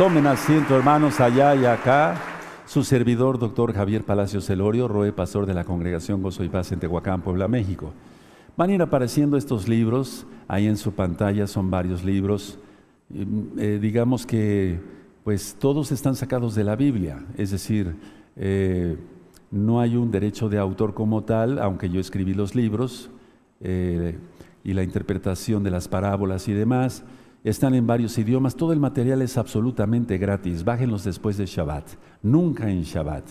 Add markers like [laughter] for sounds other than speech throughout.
Tomen asiento, hermanos, allá y acá. Su servidor, doctor Javier Palacios Celorio, Roe, pastor de la Congregación Gozo y Paz en Tehuacán, Puebla, México. Van a ir apareciendo estos libros, ahí en su pantalla son varios libros. Eh, digamos que, pues, todos están sacados de la Biblia, es decir, eh, no hay un derecho de autor como tal, aunque yo escribí los libros eh, y la interpretación de las parábolas y demás están en varios idiomas, todo el material es absolutamente gratis, bájenlos después de Shabbat, nunca en Shabbat.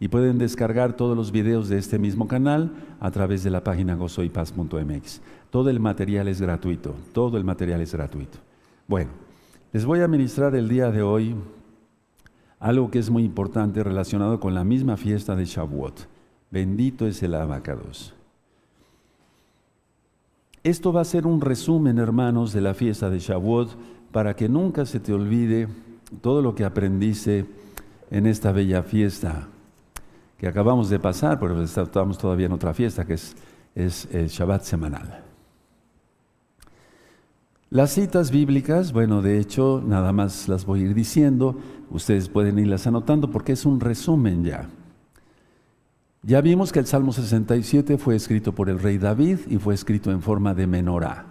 Y pueden descargar todos los videos de este mismo canal a través de la página gozoypaz.mx. Todo el material es gratuito, todo el material es gratuito. Bueno, les voy a ministrar el día de hoy algo que es muy importante relacionado con la misma fiesta de Shavuot. Bendito es el abacados. Esto va a ser un resumen, hermanos, de la fiesta de Shavuot, para que nunca se te olvide todo lo que aprendiste en esta bella fiesta que acabamos de pasar, pero estamos todavía en otra fiesta que es, es el Shabbat semanal. Las citas bíblicas, bueno, de hecho, nada más las voy a ir diciendo, ustedes pueden irlas anotando porque es un resumen ya. Ya vimos que el Salmo 67 fue escrito por el rey David y fue escrito en forma de menorá.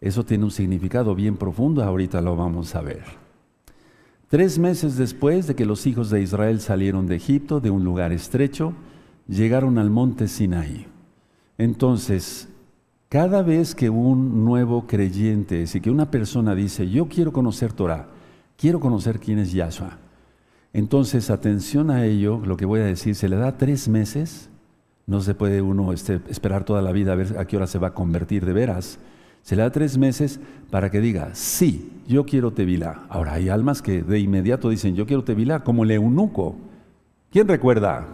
Eso tiene un significado bien profundo, ahorita lo vamos a ver. Tres meses después de que los hijos de Israel salieron de Egipto, de un lugar estrecho, llegaron al monte Sinaí. Entonces, cada vez que un nuevo creyente, es que una persona dice, yo quiero conocer Torah, quiero conocer quién es Yahshua, entonces, atención a ello, lo que voy a decir, se le da tres meses, no se puede uno este, esperar toda la vida a ver a qué hora se va a convertir de veras. Se le da tres meses para que diga, sí, yo quiero Tevilá. Ahora, hay almas que de inmediato dicen, yo quiero Tevilá, como el eunuco. ¿Quién recuerda?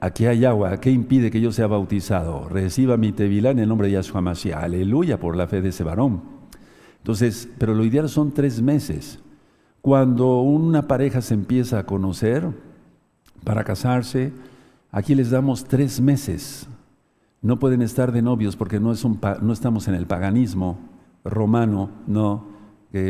Aquí hay agua, ¿qué impide que yo sea bautizado? Reciba mi Tevilá en el nombre de Yahshua Mashiach. Aleluya por la fe de ese varón. Entonces, pero lo ideal son tres meses. Cuando una pareja se empieza a conocer para casarse, aquí les damos tres meses. No pueden estar de novios porque no, es un, no estamos en el paganismo romano, no,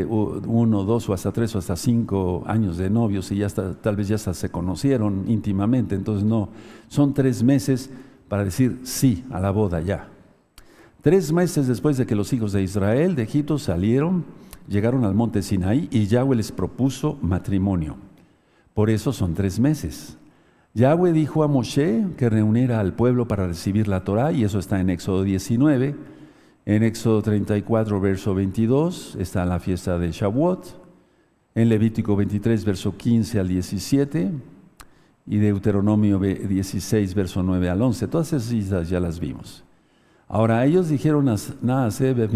uno, dos o hasta tres o hasta cinco años de novios y ya tal vez ya se conocieron íntimamente, entonces no, son tres meses para decir sí a la boda ya. Tres meses después de que los hijos de Israel de Egipto salieron, llegaron al monte Sinaí y Yahweh les propuso matrimonio. Por eso son tres meses. Yahweh dijo a Moshe que reuniera al pueblo para recibir la Torah, y eso está en Éxodo 19. En Éxodo 34, verso 22, está la fiesta de Shavuot. En Levítico 23, verso 15 al 17. Y Deuteronomio 16, verso 9 al 11. Todas esas citas ya las vimos. Ahora ellos dijeron, Naasebe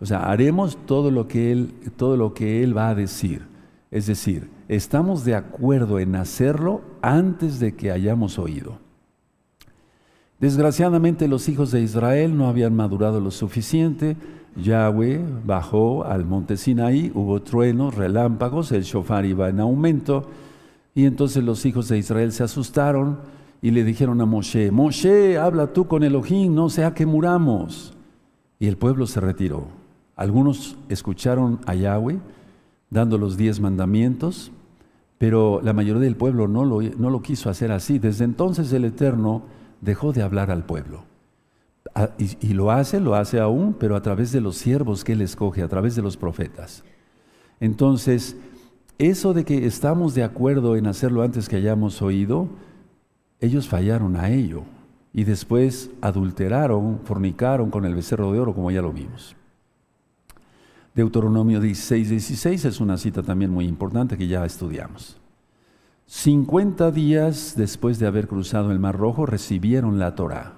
O sea, haremos todo lo que él, todo lo que él va a decir. Es decir, estamos de acuerdo en hacerlo antes de que hayamos oído. Desgraciadamente los hijos de Israel no habían madurado lo suficiente. Yahweh bajó al monte Sinaí, hubo truenos, relámpagos, el shofar iba en aumento. Y entonces los hijos de Israel se asustaron y le dijeron a Moshe, Moshe, habla tú con Elohim, no sea que muramos. Y el pueblo se retiró. Algunos escucharon a Yahweh dando los diez mandamientos, pero la mayoría del pueblo no lo, no lo quiso hacer así. Desde entonces el Eterno dejó de hablar al pueblo. Y, y, lo hace, lo hace aún, pero a través de los siervos que Él escoge, a través de los profetas. Entonces, eso de que estamos de acuerdo en hacerlo antes que hayamos oído, ellos fallaron a ello y después adulteraron, fornicaron con el becerro de oro, como ya lo vimos. Deuteronomio 16, 16 es una cita también muy importante que ya estudiamos. 50 días después de haber cruzado el Mar Rojo recibieron la Torah.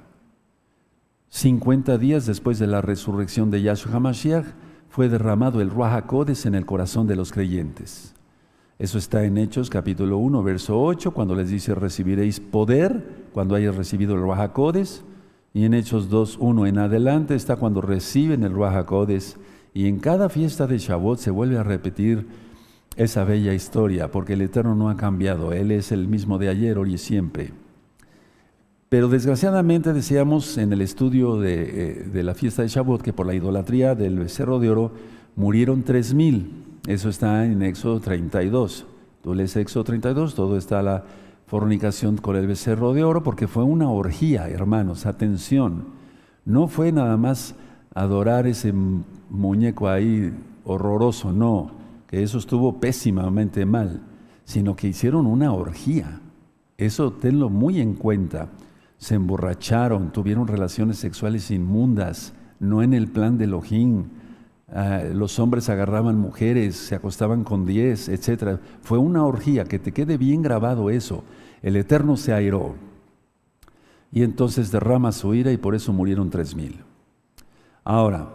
50 días después de la resurrección de Yahshua HaMashiach fue derramado el Ruach HaKodes en el corazón de los creyentes. Eso está en Hechos capítulo 1, verso 8, cuando les dice recibiréis poder cuando hayas recibido el Ruach Y en Hechos 2, 1 en adelante está cuando reciben el Ruach Y en cada fiesta de Shavuot se vuelve a repetir esa bella historia, porque el Eterno no ha cambiado. Él es el mismo de ayer, hoy y siempre. Pero desgraciadamente decíamos en el estudio de, eh, de la fiesta de Shavuot que por la idolatría del becerro de oro murieron tres mil Eso está en Éxodo 32. Tú lees Éxodo 32, todo está la fornicación con el becerro de oro, porque fue una orgía, hermanos, atención. No fue nada más adorar ese muñeco ahí horroroso, no, que eso estuvo pésimamente mal, sino que hicieron una orgía. Eso tenlo muy en cuenta. Se emborracharon, tuvieron relaciones sexuales inmundas, no en el plan de Elohim. Ah, los hombres agarraban mujeres, se acostaban con diez, etc. Fue una orgía, que te quede bien grabado eso. El Eterno se airó. Y entonces derrama su ira y por eso murieron tres mil. Ahora,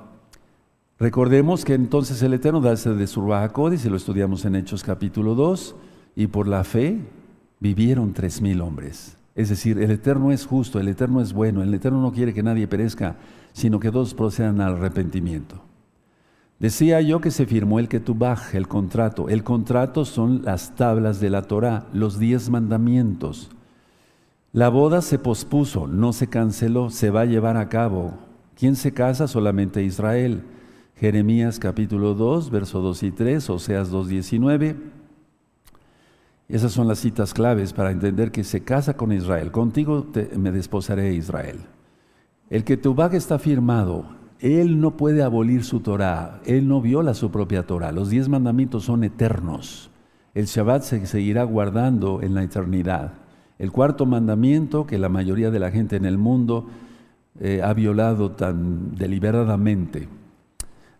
recordemos que entonces el Eterno da de y si lo estudiamos en Hechos capítulo 2, y por la fe vivieron tres mil hombres. Es decir, el Eterno es justo, el Eterno es bueno, el Eterno no quiere que nadie perezca, sino que todos procedan al arrepentimiento. Decía yo que se firmó el Ketubaj, el contrato. El contrato son las tablas de la Torah, los diez mandamientos. La boda se pospuso, no se canceló, se va a llevar a cabo. ¿Quién se casa? Solamente Israel. Jeremías capítulo 2, verso 2 y 3, Oseas 2, 19. Esas son las citas claves para entender que se casa con Israel. Contigo me desposaré Israel. El que Tubag está firmado, él no puede abolir su Torah, él no viola su propia Torah. Los diez mandamientos son eternos. El Shabbat se seguirá guardando en la eternidad. El cuarto mandamiento que la mayoría de la gente en el mundo eh, ha violado tan deliberadamente.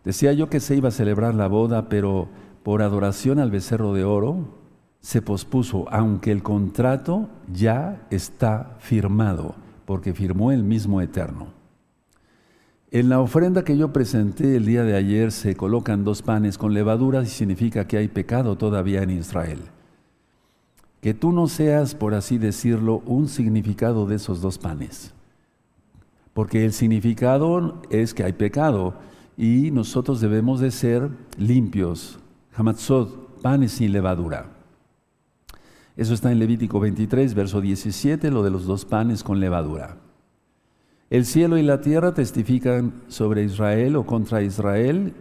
Decía yo que se iba a celebrar la boda, pero por adoración al becerro de oro, se pospuso, aunque el contrato ya está firmado, porque firmó el mismo Eterno. En la ofrenda que yo presenté el día de ayer se colocan dos panes con levadura y significa que hay pecado todavía en Israel. Que tú no seas, por así decirlo, un significado de esos dos panes. Porque el significado es que hay pecado y nosotros debemos de ser limpios. Hamatzot, panes sin levadura. Eso está en Levítico 23, verso 17, lo de los dos panes con levadura. El cielo y la tierra testifican sobre Israel o contra Israel,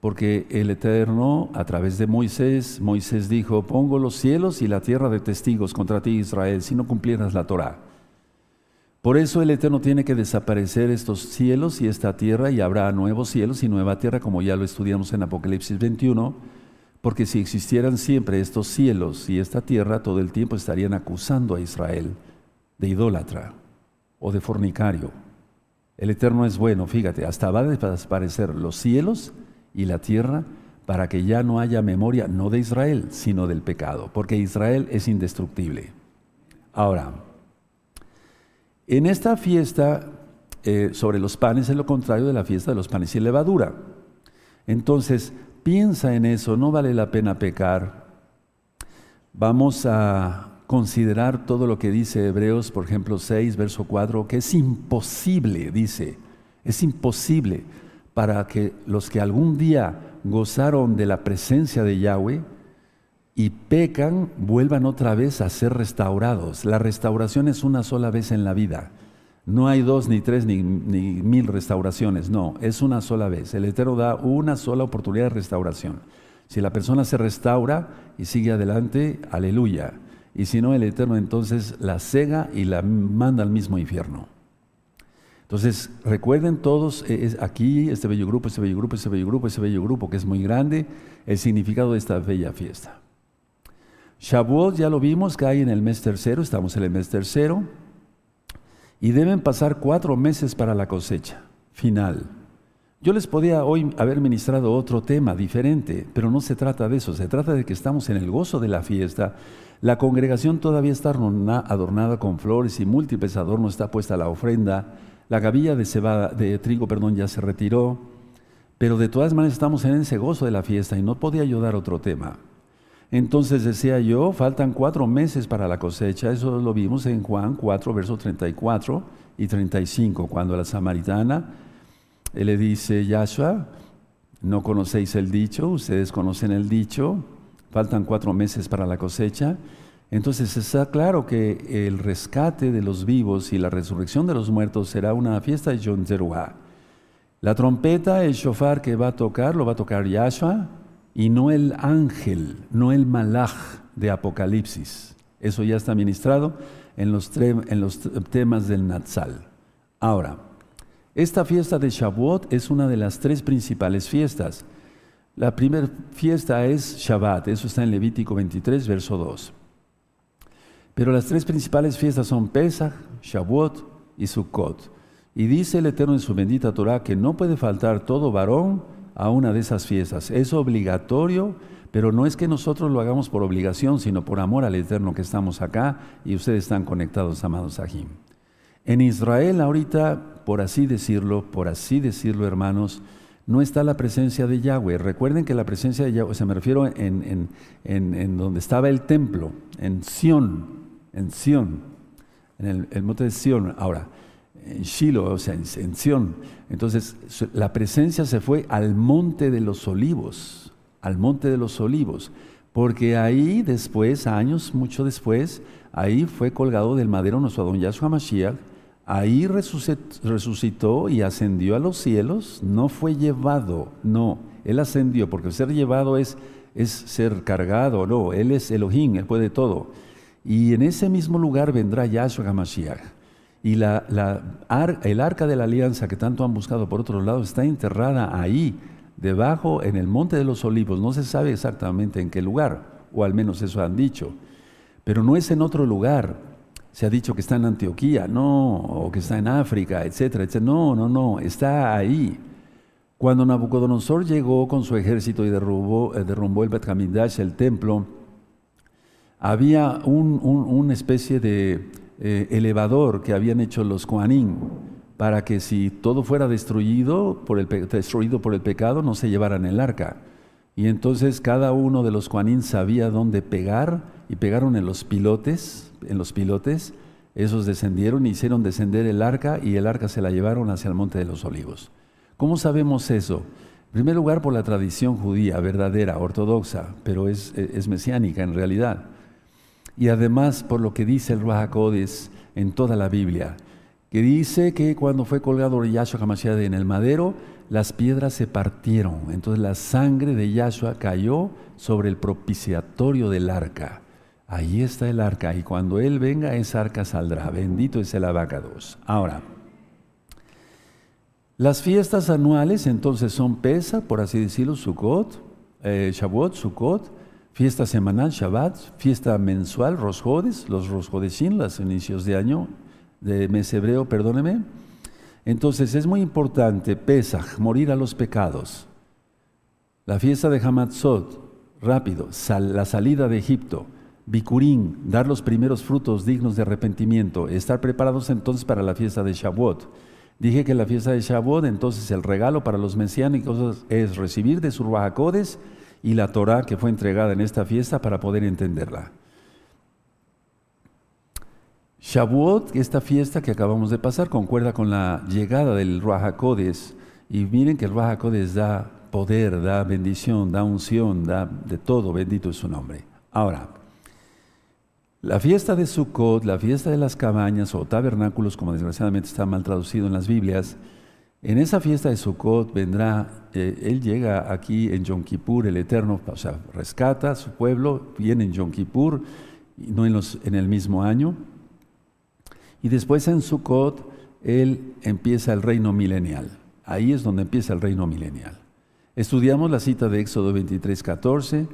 porque el Eterno, a través de Moisés, Moisés dijo, pongo los cielos y la tierra de testigos contra ti, Israel, si no cumplieras la Torah. Por eso el Eterno tiene que desaparecer estos cielos y esta tierra y habrá nuevos cielos y nueva tierra, como ya lo estudiamos en Apocalipsis 21 porque si existieran siempre estos cielos y esta tierra, todo el tiempo estarían acusando a Israel de idólatra o de fornicario. El Eterno es bueno, fíjate, hasta va a desaparecer los cielos y la tierra para que ya no haya memoria, no de Israel, sino del pecado, porque Israel es indestructible. Ahora, en esta fiesta eh, sobre los panes es lo contrario de la fiesta de los panes sin levadura. Entonces, Piensa en eso, no vale la pena pecar. Vamos a considerar todo lo que dice Hebreos, por ejemplo, 6, verso 4, que es imposible, dice, es imposible para que los que algún día gozaron de la presencia de Yahweh y pecan, vuelvan otra vez a ser restaurados. La restauración es una sola vez en la vida. No hay dos, ni tres, ni, mil restauraciones, no, es una sola vez. El Eterno da una sola oportunidad de restauración. Si la persona se restaura y sigue adelante, aleluya. Y si no, el Eterno entonces la cega y la manda al mismo infierno. Entonces, recuerden todos eh, aquí, este bello grupo, este bello grupo, este bello grupo, este bello grupo, que es muy grande, el significado de esta bella fiesta. Shavuot ya lo vimos, hay en el mes tercero, estamos en el mes tercero y deben pasar cuatro meses para la cosecha final. Yo les podía hoy haber ministrado otro tema diferente, pero no se trata de eso, se trata de que estamos en el gozo de la fiesta. La congregación todavía está adornada con flores y múltiples adornos, está puesta la ofrenda, la gavilla de, cebada, de trigo perdón, ya se retiró, pero de todas maneras estamos en ese gozo de la fiesta y no podía yo dar otro tema. Entonces decía yo, faltan cuatro meses para la cosecha, eso lo vimos en Juan 4, versos 34 y 35, cuando la samaritana le dice, Yahshua, no conocéis el dicho, ustedes conocen el dicho, faltan cuatro meses para la cosecha. Entonces está claro que el rescate de los vivos y la resurrección de los muertos será una fiesta de Yom La trompeta, el shofar que va a tocar, lo va a tocar Yahshua, y no el ángel, no el malach de Apocalipsis. Eso ya está ministrado en los, en los temas del Natsal. Ahora, esta fiesta de Shavuot es una de las tres principales fiestas. La primera fiesta es Shabbat, eso está en Levítico 23, verso 2. Pero las tres principales fiestas son Pesach, Shavuot y Sukkot. Y dice el Eterno en su bendita Torah que no puede faltar todo varón a una de esas fiestas. Es obligatorio, pero no es que nosotros lo hagamos por obligación, sino por amor al Eterno que estamos acá y ustedes están conectados, amados Sahim. En Israel ahorita, por así decirlo, por así decirlo, hermanos, no está la presencia de Yahweh. Recuerden que la presencia de Yahweh, o sea, me refiero en, en, donde estaba el templo, en Sión, en Sión, en el, monte de Sión. Ahora, en Shiloh, o sea, en, Sión. Entonces, la presencia se fue al monte de los olivos, al monte de los olivos, porque ahí después, años mucho después, ahí fue colgado del madero nuestro don Yahshua Mashiach, ahí resucitó y ascendió a los cielos, no fue llevado, no, él ascendió, porque ser llevado es, es ser cargado, no, él es Elohim, él puede todo. Y en ese mismo lugar vendrá Yahshua Mashiach. Y la, el arca de la alianza que tanto han buscado por otro lado está enterrada ahí, debajo en el monte de los olivos. No se sabe exactamente en qué lugar, o al menos eso han dicho. Pero no es en otro lugar. Se ha dicho que está en Antioquía, no, o que está en África, etcétera, etcétera. No, no, no, está ahí. Cuando Nabucodonosor llegó con su ejército y eh, derrumbó el Bet el templo, había una especie de eh, elevador que habían hecho los Koanim para que si todo fuera destruido por, el, destruido por el pecado no se llevaran el arca. Y entonces cada uno de los Koanim sabía dónde pegar y pegaron en los pilotes, en los pilotes, esos descendieron y hicieron descender el arca y el arca se la llevaron hacia el monte de los olivos. ¿Cómo sabemos eso? En primer lugar por la tradición judía, verdadera, ortodoxa, pero es, es mesiánica en realidad y además por lo que dice el Ruach en toda la Biblia, que dice que cuando fue colgado Yahshua HaMashiach en el madero, las piedras se partieron, entonces la sangre de Yahshua cayó sobre el propiciatorio del arca. Ahí está el arca y cuando Él venga esa arca saldrá. Bendito es el abacados. Ahora, las fiestas anuales entonces son Pesa, por así decirlo, Sukkot, eh, Shavuot, Sukkot, fiesta semanal, Shabbat, fiesta mensual, Rosjodes, los Rosjodesin, los inicios de año, de mes hebreo, perdóneme. Entonces es muy importante, Pesach, morir a los pecados. La fiesta de Hamatzot, rápido, la salida de Egipto. Bikurim, dar los primeros frutos dignos de arrepentimiento. Estar preparados entonces para la fiesta de Shavuot. Dije que la fiesta de Shavuot, entonces el regalo para los mesiánicos es recibir de sus bajacodes y la Torah que fue entregada en esta fiesta para poder entenderla. Shavuot, esta fiesta que acabamos de pasar, concuerda con la llegada del Ruach Y miren que el Ruach da poder, da bendición, da unción, da de todo, bendito es su nombre. Ahora, la fiesta de Sukkot, la fiesta de las cabañas o tabernáculos, como desgraciadamente está mal traducido en las Biblias, en esa fiesta de Sukkot vendrá, eh, él llega aquí en Yom Kippur, el Eterno, o sea, rescata a su pueblo, viene en Yom Kippur, no en, los, en el mismo año, y después en Sukkot él empieza el reino milenial. Ahí es donde empieza el reino milenial. Estudiamos la cita de Éxodo 23, 14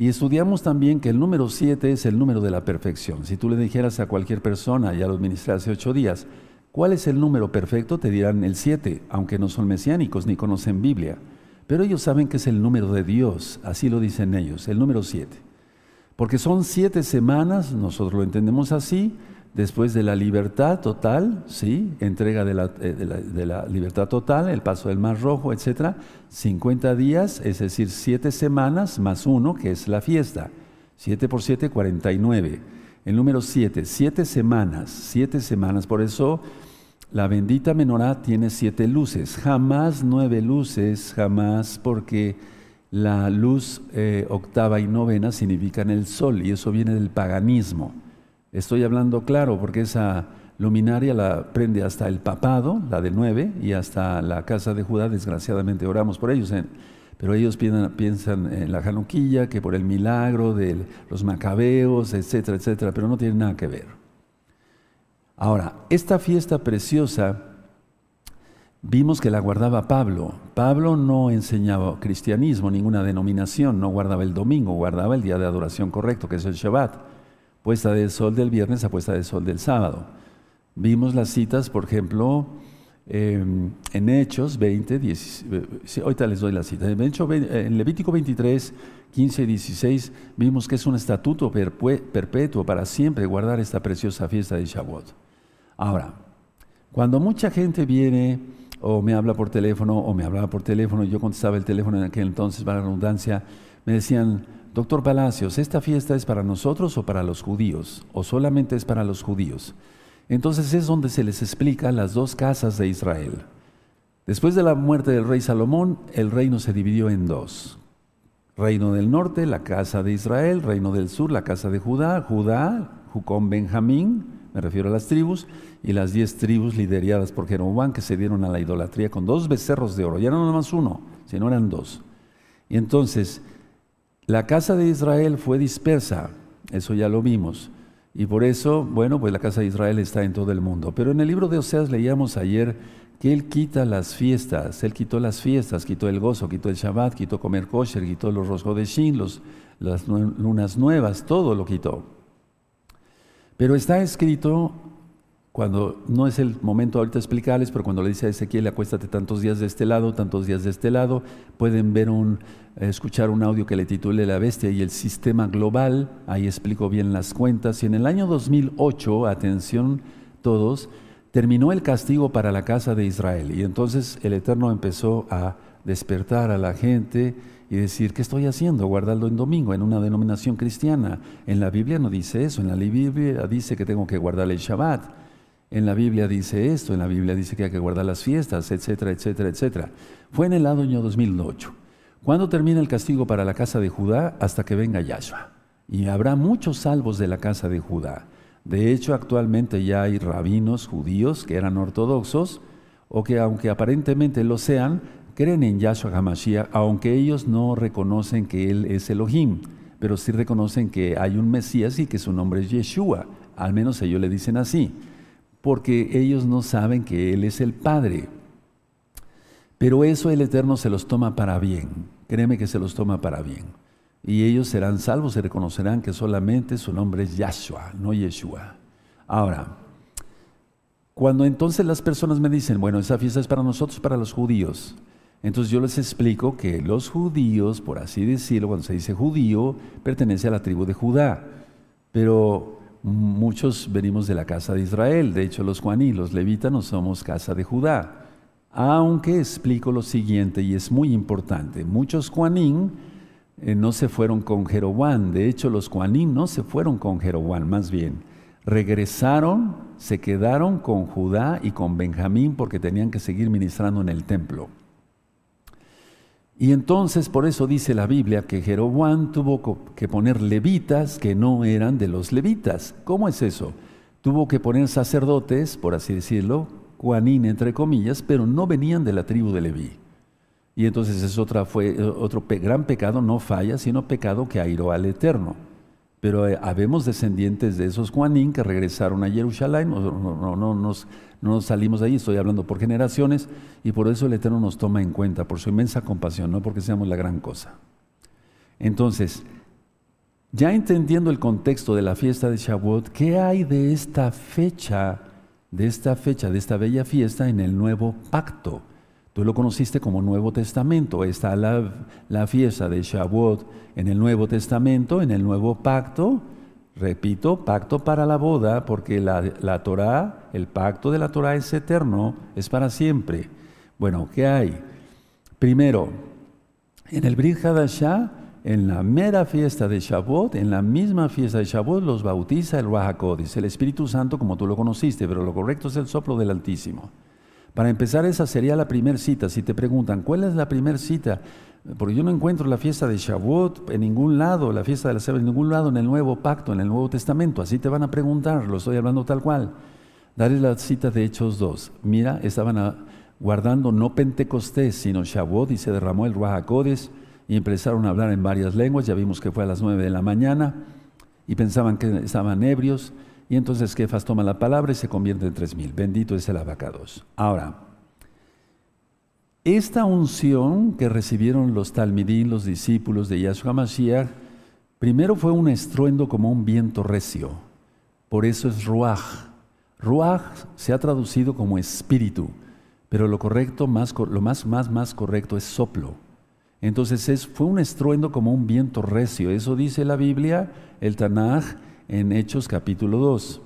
y estudiamos también que el número 7 es el número de la perfección. Si tú le dijeras a cualquier persona, ya lo administré hace ocho días, ¿Cuál es el número perfecto? Te dirán el 7, aunque no son mesiánicos ni conocen Biblia. Pero ellos saben que es el número de Dios, así lo dicen ellos, el número 7. Porque son siete semanas, nosotros lo entendemos así, después de la libertad total, ¿sí? entrega de la, eh, de la, libertad total, el paso del Mar Rojo, etc. 50 días, es decir, siete semanas más uno, que es la fiesta. 7 por 7, 49. El número 7, siete semanas, siete semanas. Por eso la bendita menorá tiene siete luces, jamás nueve luces, jamás, porque la luz eh, octava y novena significan el sol y eso viene del paganismo. Estoy hablando claro porque esa luminaria la prende hasta el papado, la de nueve, y hasta la casa de Judá, desgraciadamente oramos por ellos. pero ellos piensan, en la Hanukkah, que por el milagro de los macabeos, etcétera, etcétera, pero no tiene nada que ver. Ahora, esta fiesta preciosa vimos que la guardaba Pablo. Pablo no enseñaba cristianismo, ninguna denominación, no guardaba el domingo, guardaba el día de adoración correcto, que es el Shabbat, puesta del sol del viernes a puesta del sol del sábado. Vimos las citas, por ejemplo, Em, en Hechos 20, 10, ahorita les doy la cita. En, Levítico 23, 15 y 16 vimos que es un estatuto perpetuo para siempre guardar esta preciosa fiesta de Shavuot. Ahora, cuando mucha gente viene o me habla por teléfono o me hablaba por teléfono, yo contestaba el teléfono en aquel entonces para la redundancia, me decían, doctor Palacios, ¿esta fiesta es para nosotros o para los judíos? ¿O solamente es para los judíos? Entonces es donde se les explica las dos casas de Israel. Después de la muerte del rey Salomón, el reino se dividió en dos. Reino del norte, la casa de Israel, reino del sur, la casa de Judá, Judá, Jucón, Benjamín, me refiero a las tribus, y las diez tribus lideradas por Jeroboam que se dieron a la idolatría con dos becerros de oro. Ya no nada más uno, sino eran dos. Y entonces, la casa de Israel fue dispersa, eso ya lo vimos. Y por eso, bueno, pues la casa de Israel está en todo el mundo. Pero en el libro de Oseas leíamos ayer que Él quita las fiestas, Él quitó las fiestas, quitó el gozo, quitó el Shabbat, quitó comer kosher, quitó los rosgodeshin, los, las lunas nuevas, todo lo quitó. Pero está escrito cuando no es el momento ahorita explicarles, pero cuando le dice a Ezequiel, acuéstate tantos días de este lado, tantos días de este lado, pueden ver un, escuchar un audio que le titule La bestia y el sistema global, ahí explico bien las cuentas. Y en el año 2008, atención todos, terminó el castigo para la casa de Israel. Y entonces el Eterno empezó a despertar a la gente y decir, ¿qué estoy haciendo? Guardarlo en domingo, en una denominación cristiana. En la Biblia no dice eso, en la Biblia dice que tengo que guardar el Shabbat. En la Biblia dice esto, en la Biblia dice que hay que guardar las fiestas, etcétera, etcétera, etcétera. Fue en el año 2008. ¿Cuándo termina el castigo para la casa de Judá? Hasta que venga Yahshua. Y habrá muchos salvos de la casa de Judá. De hecho, actualmente ya hay rabinos judíos que eran ortodoxos o que aunque aparentemente lo sean, creen en Yahshua HaMashiach, aunque ellos no reconocen que Él es Elohim, pero sí reconocen que hay un Mesías y que su nombre es Yeshua. Al menos ellos le dicen así porque ellos no saben que Él es el Padre. Pero eso el Eterno se los toma para bien. Créeme que se los toma para bien. Y ellos serán salvos y reconocerán que solamente su nombre es Yahshua, no Yeshua. Ahora, cuando entonces las personas me dicen, bueno, esa fiesta es para nosotros, para los judíos, entonces yo les explico que los judíos, por así decirlo, cuando se dice judío, pertenece a la tribu de Judá. Pero Muchos venimos de la casa de Israel, de hecho los juaní, los levitas no somos casa de Judá. Aunque explico lo siguiente y es muy importante, muchos juanín eh, no se fueron con Jeroboam, de hecho los juanín no se fueron con Jeroboam, más bien regresaron, se quedaron con Judá y con Benjamín porque tenían que seguir ministrando en el templo. Y entonces por eso dice la Biblia que Jeroboam tuvo que poner levitas que no eran de los levitas. ¿Cómo es eso? Tuvo que poner sacerdotes, por así decirlo, Juanín entre comillas, pero no venían de la tribu de Leví. Y entonces es otra, fue otro gran pecado, no falla, sino pecado que airó al Eterno. Pero eh, habemos descendientes de esos Juanín que regresaron a Jerusalén, no, no, no, nos no nos salimos de ahí, estoy hablando por generaciones, y por eso el Eterno nos toma en cuenta, por su inmensa compasión, no porque seamos la gran cosa. Entonces, ya entendiendo el contexto de la fiesta de Shavuot, ¿qué hay de esta fecha, de esta fecha, de esta bella fiesta en el nuevo pacto? Tú lo conociste como Nuevo Testamento. Está la, fiesta de Shavuot en el Nuevo Testamento, en el Nuevo Pacto, Repito, pacto para la boda, porque la, la Torah, el pacto de la Torah es eterno, es para siempre. Bueno, ¿qué hay? Primero, en el Brit Hadashah, en la mera fiesta de Shavuot, en la misma fiesta de Shavuot, los bautiza el Rahakodis, el Espíritu Santo como tú lo conociste, pero lo correcto es el soplo del Altísimo. Para empezar, esa sería la primera cita. Si te preguntan, ¿cuál es la primera cita? Porque yo no encuentro la fiesta de Shavuot en ningún lado, la fiesta de la Seba en ningún lado en el Nuevo Pacto, en el Nuevo Testamento. Así te van a preguntar, lo estoy hablando tal cual. Daré la cita de Hechos 2. Mira, estaban guardando no Pentecostés, sino Shavuot, y se derramó el Ruach y empezaron a hablar en varias lenguas, ya vimos que fue a las nueve de la mañana, y pensaban que estaban ebrios, y entonces Kefas toma la palabra y se convierte en tres mil. Bendito es el abacados. Ahora, esta unción que recibieron los talmidín, los discípulos de Yahshua Mashiach, primero fue un estruendo como un viento recio. Por eso es ruach. Ruach se ha traducido como espíritu, pero lo correcto, más, lo más, más, más correcto es soplo. Entonces es, fue un estruendo como un viento recio. Eso dice la Biblia, el Tanaj, en Hechos capítulo 2.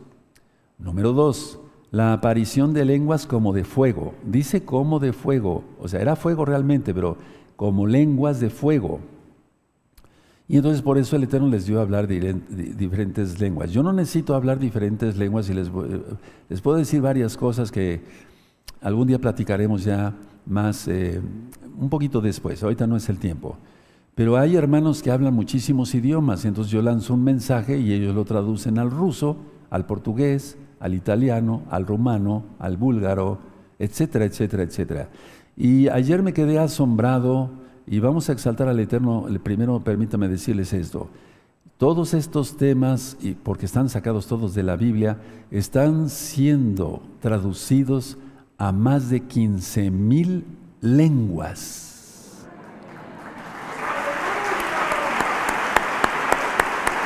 Número 2 la aparición de lenguas como de fuego. Dice como de fuego, o sea, era fuego realmente, pero como lenguas de fuego. Y entonces por eso el Eterno les dio a hablar de diferentes lenguas. Yo no necesito hablar diferentes lenguas y les, puedo decir varias cosas que algún día platicaremos ya más, eh, un poquito después, ahorita no es el tiempo. Pero hay hermanos que hablan muchísimos idiomas, entonces yo lanzo un mensaje y ellos lo traducen al ruso, al portugués, al italiano, al rumano, al búlgaro, etcétera, etcétera, etcétera. Y ayer me quedé asombrado y vamos a exaltar al Eterno. Primero permítame decirles esto. Todos estos temas, y porque están sacados todos de la Biblia, están siendo traducidos a más de 15 mil lenguas.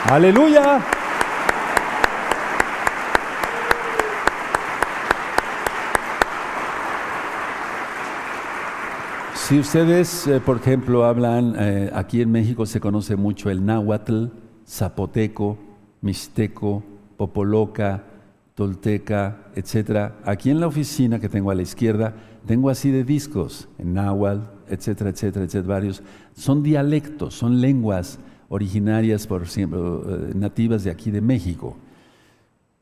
Aleluya. Si ustedes, eh, por ejemplo, hablan, eh, aquí en México se conoce mucho el náhuatl, zapoteco, mixteco, popoloca, tolteca, etc. Aquí en la oficina que tengo a la izquierda, tengo así de discos, en náhuatl, etcétera, etcétera, etcétera, varios. Son dialectos, son lenguas originarias, por ejemplo, eh, nativas de aquí de México.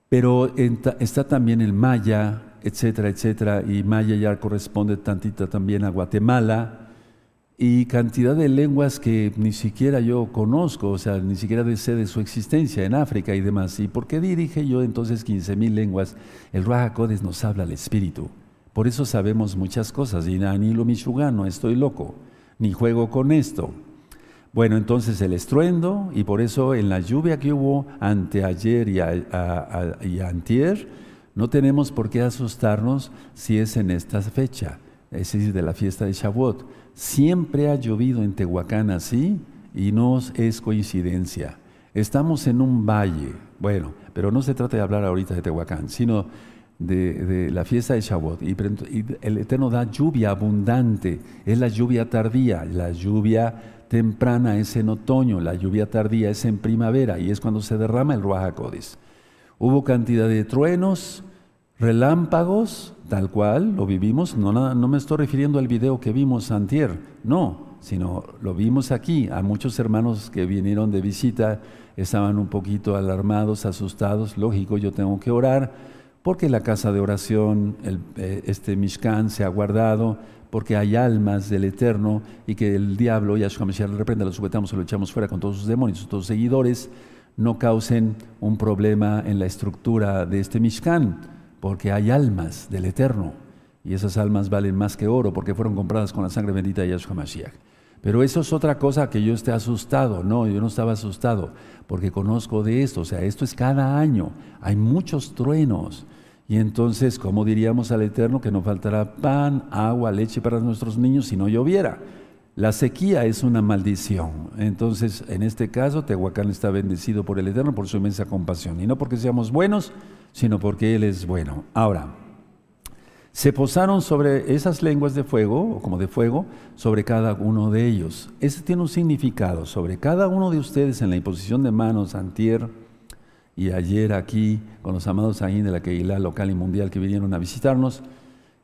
Pero está también el maya, etcétera, etcétera, y maya ya corresponde tantito también a Guatemala, y cantidad de lenguas que ni siquiera yo conozco, o sea, ni siquiera sé de su existencia en África y demás. ¿Y por qué dirige yo entonces 15 mil lenguas? El Raja nos habla al espíritu. Por eso sabemos muchas cosas. Y ni lo michugano, estoy loco, ni juego con esto. Bueno, entonces el estruendo, y por eso en la lluvia que hubo anteayer y, y antier, no tenemos por qué asustarnos si es en esta fecha, es decir, de la fiesta de Shavuot. Siempre ha llovido en Tehuacán así y no es coincidencia. Estamos en un valle, bueno, pero no se trata de hablar ahorita de Tehuacán, sino de, la fiesta de Shavuot. Y, el Eterno da lluvia abundante, es la lluvia tardía, la lluvia temprana es en otoño, la lluvia tardía es en primavera y es cuando se derrama el Ruach Hubo cantidad de truenos, relámpagos, tal cual, lo vivimos. No, me estoy refiriendo al video que vimos antier, no, sino lo vimos aquí. A muchos hermanos que vinieron de visita estaban un poquito alarmados, asustados. Lógico, yo tengo que orar porque la casa de oración, eh, este Mishkan se ha guardado, porque hay almas del Eterno y que el diablo, Yahshua Mashiach, le reprenda, lo sujetamos o lo echamos fuera con todos sus demonios, todos sus seguidores no causen un problema en la estructura de este Mishkan, porque hay almas del Eterno, y esas almas valen más que oro, porque fueron compradas con la sangre bendita de Yahshua Mashiach. Pero eso es otra cosa que yo esté asustado. No, yo no estaba asustado, porque conozco de esto. O sea, esto es cada año. Hay muchos truenos. Y entonces, ¿cómo diríamos al Eterno que no faltará pan, agua, leche para nuestros niños si no lloviera? La sequía es una maldición. Entonces, en este caso, Tehuacán está bendecido por el Eterno por su inmensa compasión. Y no porque seamos buenos, sino porque Él es bueno. Ahora, se posaron sobre esas lenguas de fuego, o como de fuego, sobre cada uno de ellos. Ese tiene un significado. Sobre cada uno de ustedes en la imposición de manos, antier y ayer aquí, con los amados ahí de la Keilah local y mundial que vinieron a visitarnos,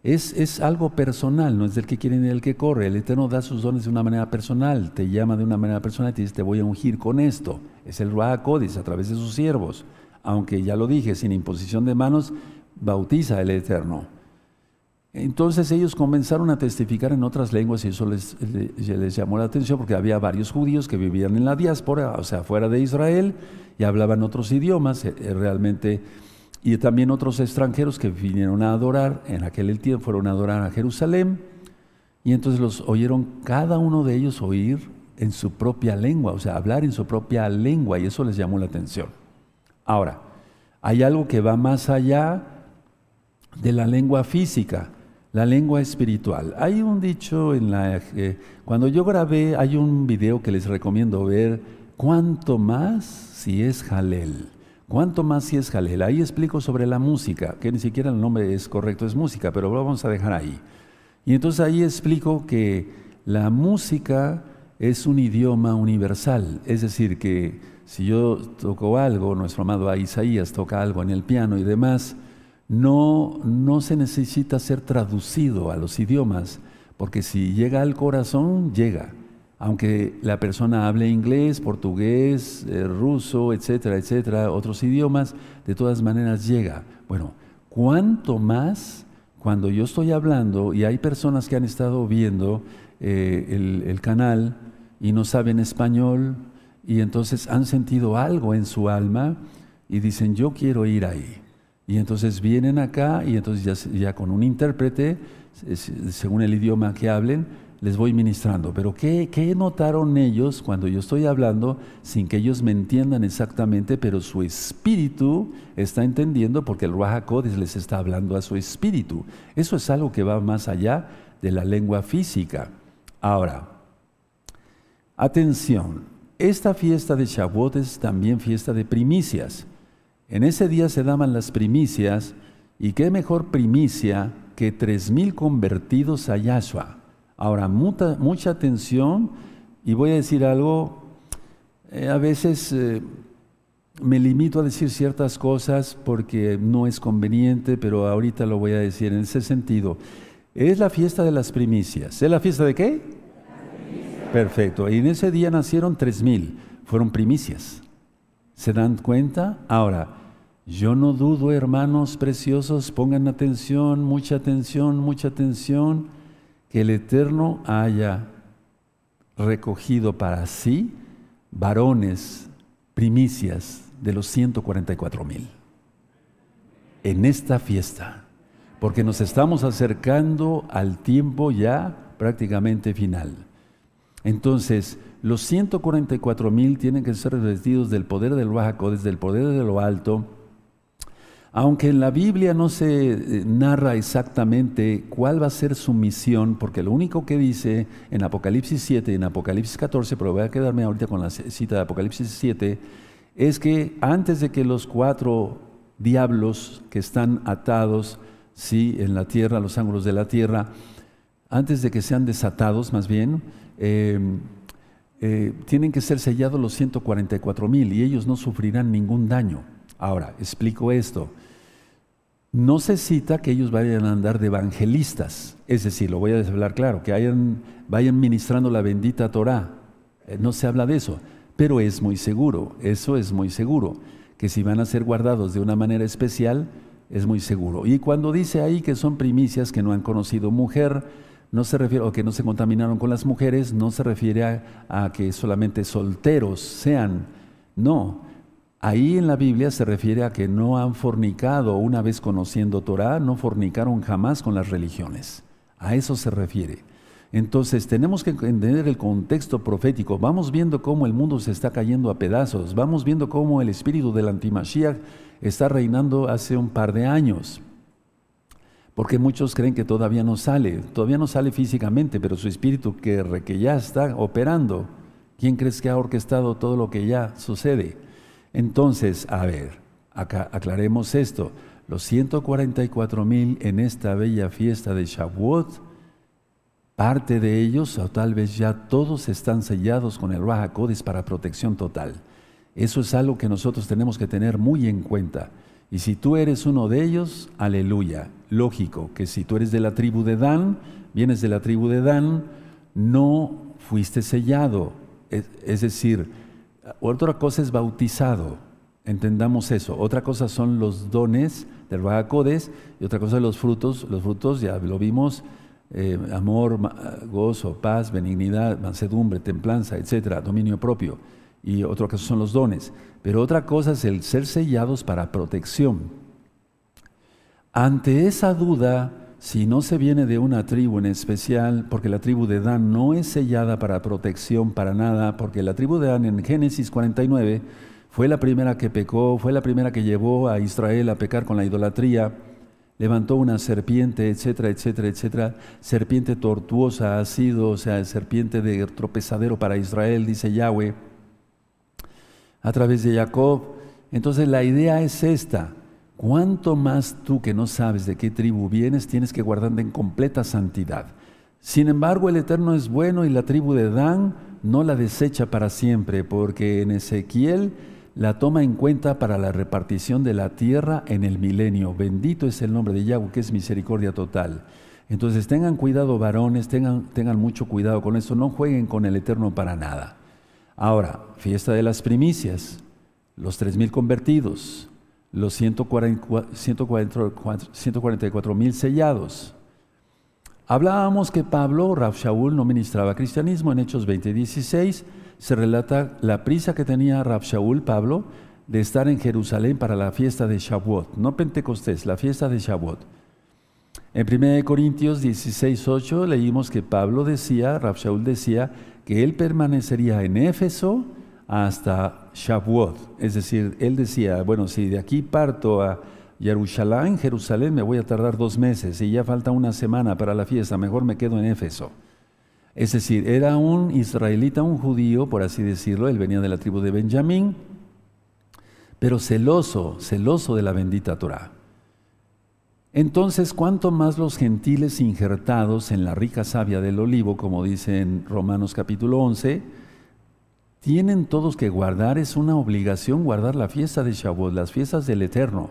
es, algo personal, no es del que quiere ni del que corre. El Eterno da sus dones de una manera personal, te llama de una manera personal y te dice, te voy a ungir con esto. Es el Ruach Codis a través de sus siervos. Aunque ya lo dije, sin imposición de manos, bautiza el Eterno. Entonces ellos comenzaron a testificar en otras lenguas y eso les, les, llamó la atención porque había varios judíos que vivían en la diáspora, o sea, fuera de Israel, y hablaban otros idiomas. Eh, realmente y también otros extranjeros que vinieron a adorar, en aquel tiempo fueron a adorar a Jerusalén, y entonces los oyeron cada uno de ellos oír en su propia lengua, o sea, hablar en su propia lengua, y eso les llamó la atención. Ahora, hay algo que va más allá de la lengua física, la lengua espiritual. Hay un dicho en la... Eh, cuando yo grabé, hay un video que les recomiendo ver, cuánto más si es Jalel. ¿Cuánto más si es Jalel? Ahí explico sobre la música, que ni siquiera el nombre es correcto, es música, pero lo vamos a dejar ahí. Y entonces ahí explico que la música es un idioma universal, es decir, que si yo toco algo, nuestro amado Isaías toca algo en el piano y demás, no, no se necesita ser traducido a los idiomas, porque si llega al corazón, llega aunque la persona hable inglés, portugués, eh, ruso, etcétera, etcétera, otros idiomas, de todas maneras llega. Bueno, ¿cuánto más cuando yo estoy hablando y hay personas que han estado viendo eh, el, canal y no saben español y entonces han sentido algo en su alma y dicen, yo quiero ir ahí. Y entonces vienen acá y entonces ya con un intérprete, según el idioma que hablen, les voy ministrando. Pero ¿qué, notaron ellos cuando yo estoy hablando sin que ellos me entiendan exactamente, pero su espíritu está entendiendo porque el Ruach les está hablando a su espíritu? Eso es algo que va más allá de la lengua física. Ahora, atención, esta fiesta de Shavuot es también fiesta de primicias. En ese día se daban las primicias y qué mejor primicia que tres mil convertidos a Yahshua. Ahora, mucha, atención y voy a decir algo, eh, a veces eh, me limito a decir ciertas cosas porque no es conveniente, pero ahorita lo voy a decir en ese sentido. Es la fiesta de las primicias. ¿Es la fiesta de qué? Perfecto. Y en ese día nacieron tres mil. Fueron primicias. ¿Se dan cuenta? Ahora, yo no dudo, hermanos preciosos, pongan atención, mucha atención, mucha atención que el Eterno haya recogido para sí varones, primicias de los 144 mil en esta fiesta, porque nos estamos acercando al tiempo ya prácticamente final. Entonces, los 144 mil tienen que ser revestidos del poder del Bajaco, desde el poder de lo alto, aunque en la Biblia no se eh, narra exactamente cuál va a ser su misión, porque lo único que dice en Apocalipsis 7 y en Apocalipsis 14, pero voy a quedarme ahorita con la cita de Apocalipsis 7, es que antes de que los cuatro diablos que están atados sí, en la tierra, los ángulos de la tierra, antes de que sean desatados más bien, em, eh, tienen que ser sellados los 144 mil y ellos no sufrirán ningún daño. Ahora, explico esto no se cita que ellos vayan a andar de evangelistas, es decir, lo voy a hablar claro, que vayan ministrando la bendita Torah. Eh, no se habla de eso, pero es muy seguro, eso es muy seguro, que si van a ser guardados de una manera especial, es muy seguro. Y cuando dice ahí que son primicias que no han conocido mujer, no se refiere, o que no se contaminaron con las mujeres, no se refiere a, a que solamente solteros sean, no, Ahí en la Biblia se refiere a que no han fornicado una vez conociendo Torah, no fornicaron jamás con las religiones. A eso se refiere. Entonces tenemos que entender el contexto profético. Vamos viendo cómo el mundo se está cayendo a pedazos. Vamos viendo cómo el espíritu del antimashiach está reinando hace un par de años. Porque muchos creen que todavía no sale. Todavía no sale físicamente, pero su espíritu que, que ya está operando. ¿Quién crees que ha orquestado todo lo que ya sucede? Entonces, a ver, acá aclaremos esto. Los 144 mil en esta bella fiesta de Shavuot, parte de ellos, o tal vez ya todos están sellados con el Raja para protección total. Eso es algo que nosotros tenemos que tener muy en cuenta. Y si tú eres uno de ellos, aleluya. Lógico que si tú eres de la tribu de Dan, vienes de la tribu de Dan, no fuiste sellado. Es, decir, otra cosa es bautizado, entendamos eso. Otra cosa son los dones del Rahakodes y otra cosa los frutos. Los frutos ya lo vimos, eh, amor, gozo, paz, benignidad, mansedumbre, templanza, etcétera, dominio propio. Y otra cosa son los dones. Pero otra cosa es el ser sellados para protección. Ante esa duda, si no se viene de una tribu en especial, porque la tribu de Dan no es sellada para protección para nada, porque la tribu de Dan en Génesis 49 fue la primera que pecó, fue la primera que llevó a Israel a pecar con la idolatría, levantó una serpiente, etcétera, etcétera, etcétera. Serpiente tortuosa ha sido, o sea, serpiente de tropezadero para Israel, dice Yahweh, a través de Jacob. Entonces la idea es esta, cuánto más tú que no sabes de qué tribu vienes, tienes que guardarte en completa santidad. Sin embargo, el Eterno es bueno y la tribu de Dan no la desecha para siempre, porque en Ezequiel la toma en cuenta para la repartición de la tierra en el milenio. Bendito es el nombre de Yahweh, que es misericordia total. Entonces tengan cuidado varones, tengan, tengan mucho cuidado con eso, no jueguen con el Eterno para nada. Ahora, fiesta de las primicias, los tres mil convertidos, los 144 mil sellados. Hablábamos que Pablo, Rab Shaul, no ministraba cristianismo en Hechos 20:16. Se relata la prisa que tenía Rab Shaul, Pablo, de estar en Jerusalén para la fiesta de Shavuot, no Pentecostés, la fiesta de Shavuot. En 1 Corintios 16:8 leímos que Pablo decía, Rab Shaul decía, que él permanecería en Éfeso hasta Shavuot. Es decir, él decía, bueno, si de aquí parto a Jerusalén, Jerusalén, me voy a tardar dos meses y ya falta una semana para la fiesta, mejor me quedo en Éfeso. Es decir, era un israelita, un judío, por así decirlo, él venía de la tribu de Benjamín, pero celoso, celoso de la bendita Torah. Entonces, ¿cuánto más los gentiles injertados en la rica savia del olivo, como dice en Romanos capítulo 11, tienen todos que guardar, es una obligación guardar la fiesta de Shavuot, las fiestas del Eterno.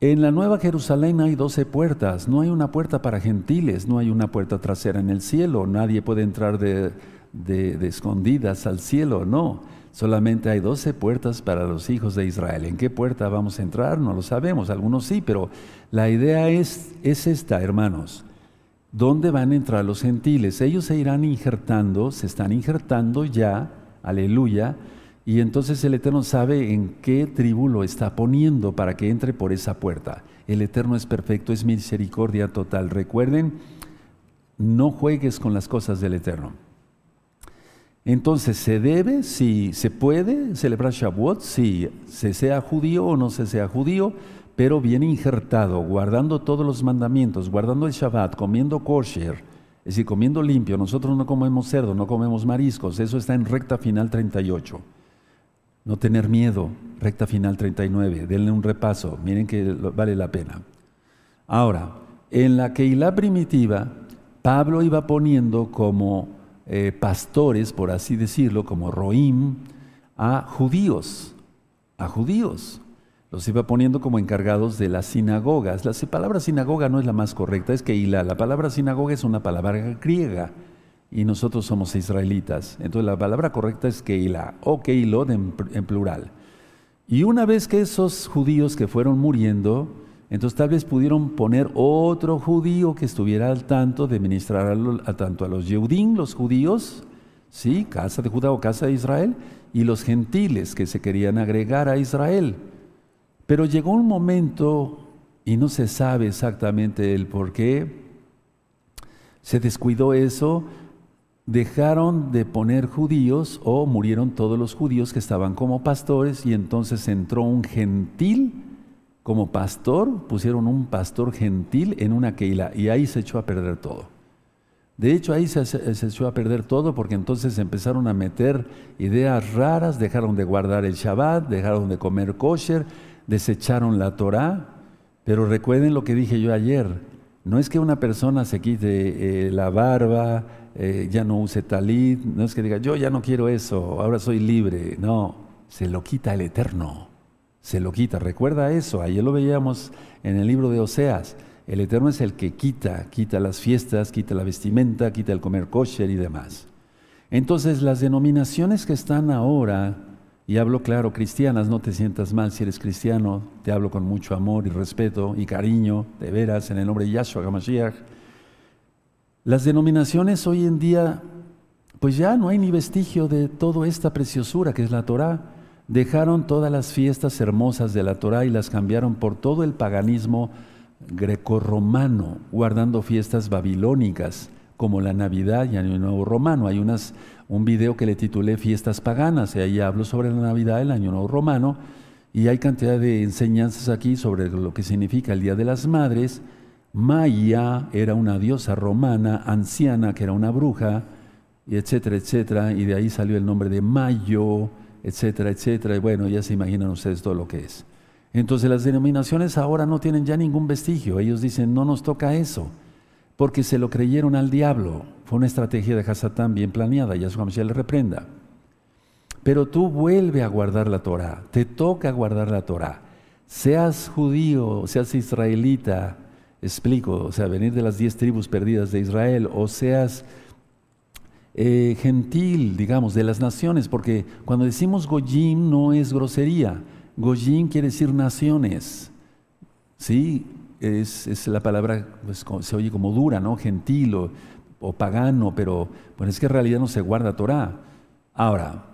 En la Nueva Jerusalén hay doce puertas, no hay una puerta para gentiles, no hay una puerta trasera en el cielo, nadie puede entrar de, de, escondidas al cielo, no. Solamente hay doce puertas para los hijos de Israel. ¿En qué puerta vamos a entrar? No lo sabemos, algunos sí, pero la idea es, es esta, hermanos. ¿Dónde van a entrar los gentiles? Ellos se irán injertando, se están injertando ya aleluya, y entonces el Eterno sabe en qué tribu lo está poniendo para que entre por esa puerta. El Eterno es perfecto, es misericordia total. Recuerden, no juegues con las cosas del Eterno. Entonces, ¿se debe, si se puede celebrar Shavuot, si se sea judío o no se sea judío, pero bien injertado, guardando todos los mandamientos, guardando el Shabbat, comiendo kosher, es decir, comiendo limpio, nosotros no comemos cerdo, no comemos mariscos, eso está en recta final 38. No tener miedo, recta final 39, denle un repaso, miren que vale la pena. Ahora, en la Keilah primitiva, Pablo iba poniendo como eh, pastores, por así decirlo, como roim, a judíos, a judíos los iba poniendo como encargados de las sinagogas. La palabra sinagoga no es la más correcta, es Keilah. La palabra sinagoga es una palabra griega y nosotros somos israelitas. Entonces la palabra correcta es Keilah o Keilot en, plural. Y una vez que esos judíos que fueron muriendo, entonces tal vez pudieron poner otro judío que estuviera al tanto de ministrar a, tanto a los Yehudim, los judíos, sí, casa de Judá o casa de Israel, y los gentiles que se querían agregar a Israel. Pero llegó un momento, y no se sabe exactamente el por qué, se descuidó eso, dejaron de poner judíos o murieron todos los judíos que estaban como pastores y entonces entró un gentil como pastor, pusieron un pastor gentil en una keila y ahí se echó a perder todo. De hecho, ahí se, se, echó a perder todo porque entonces empezaron a meter ideas raras, dejaron de guardar el Shabbat, dejaron de comer kosher, desecharon la Torah, pero recuerden lo que dije yo ayer, no es que una persona se quite eh, la barba, eh, ya no use talit, no es que diga, yo ya no quiero eso, ahora soy libre, no, se lo quita el Eterno, se lo quita, recuerda eso, ayer lo veíamos en el libro de Oseas, el Eterno es el que quita, quita las fiestas, quita la vestimenta, quita el comer kosher y demás. Entonces las denominaciones que están ahora, y hablo claro, cristianas, no te sientas mal si eres cristiano, te hablo con mucho amor y respeto y cariño, de veras, en el nombre de Yahshua HaMashiach. Las denominaciones hoy en día, pues ya no hay ni vestigio de toda esta preciosura que es la Torah. Dejaron todas las fiestas hermosas de la Torah y las cambiaron por todo el paganismo grecorromano, guardando fiestas babilónicas como la Navidad y Año Nuevo Romano. Hay unas, un video que le titulé Fiestas Paganas y ahí hablo sobre la Navidad, el Año Nuevo Romano y hay cantidad de enseñanzas aquí sobre lo que significa el Día de las Madres. Maya era una diosa romana, anciana, que era una bruja, y etcétera, etcétera, y de ahí salió el nombre de Mayo, etcétera, etcétera, y bueno, ya se imaginan ustedes todo lo que es. Entonces las denominaciones ahora no tienen ya ningún vestigio, ellos dicen, no nos toca eso, porque se lo creyeron al diablo, fue una estrategia de Hasatán bien planeada, ya su le reprenda. Pero tú vuelve a guardar la Torah, te toca guardar la Torah. Seas judío, seas israelita, explico, o sea, venir de las diez tribus perdidas de Israel, o seas eh, gentil, digamos, de las naciones, porque cuando decimos Goyim no es grosería, Goyim quiere decir naciones, ¿sí? Es, la palabra, pues, se oye como dura, ¿no? Gentil o, o pagano, pero bueno, es que en realidad no se guarda Torah. Ahora,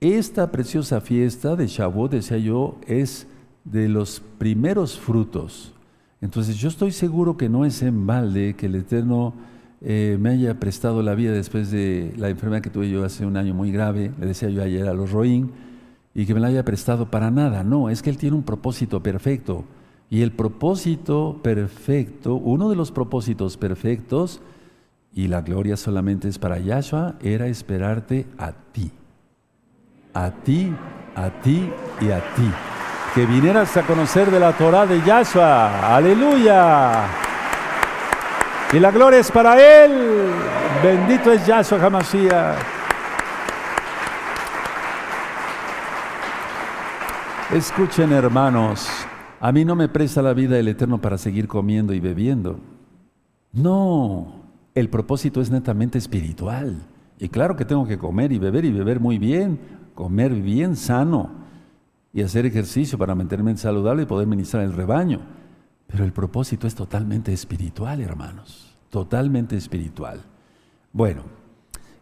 esta preciosa fiesta de Shavuot, decía yo, es de los primeros frutos. Entonces yo estoy seguro que no es en balde que el Eterno eh, me haya prestado la vida después de la enfermedad que tuve yo hace un año muy grave, le decía yo ayer a los Roín, y que me la haya prestado para nada. No, es que Él tiene un propósito perfecto. Y el propósito perfecto, uno de los propósitos perfectos, y la gloria solamente es para Yahshua, era esperarte a ti a ti, a ti y a ti. Que vinieras a conocer de la Torah de Yahshua. Aleluya. Y la gloria es para Él. Bendito es Yahshua Hamashiach. Escuchen hermanos, a mí no me presta la vida el Eterno para seguir comiendo y bebiendo. No, el propósito es netamente espiritual. Y claro que tengo que comer y beber y beber muy bien, comer bien sano y hacer ejercicio para mantenerme saludable y poder ministrar el rebaño. Pero el propósito es totalmente espiritual, hermanos, totalmente espiritual. Bueno,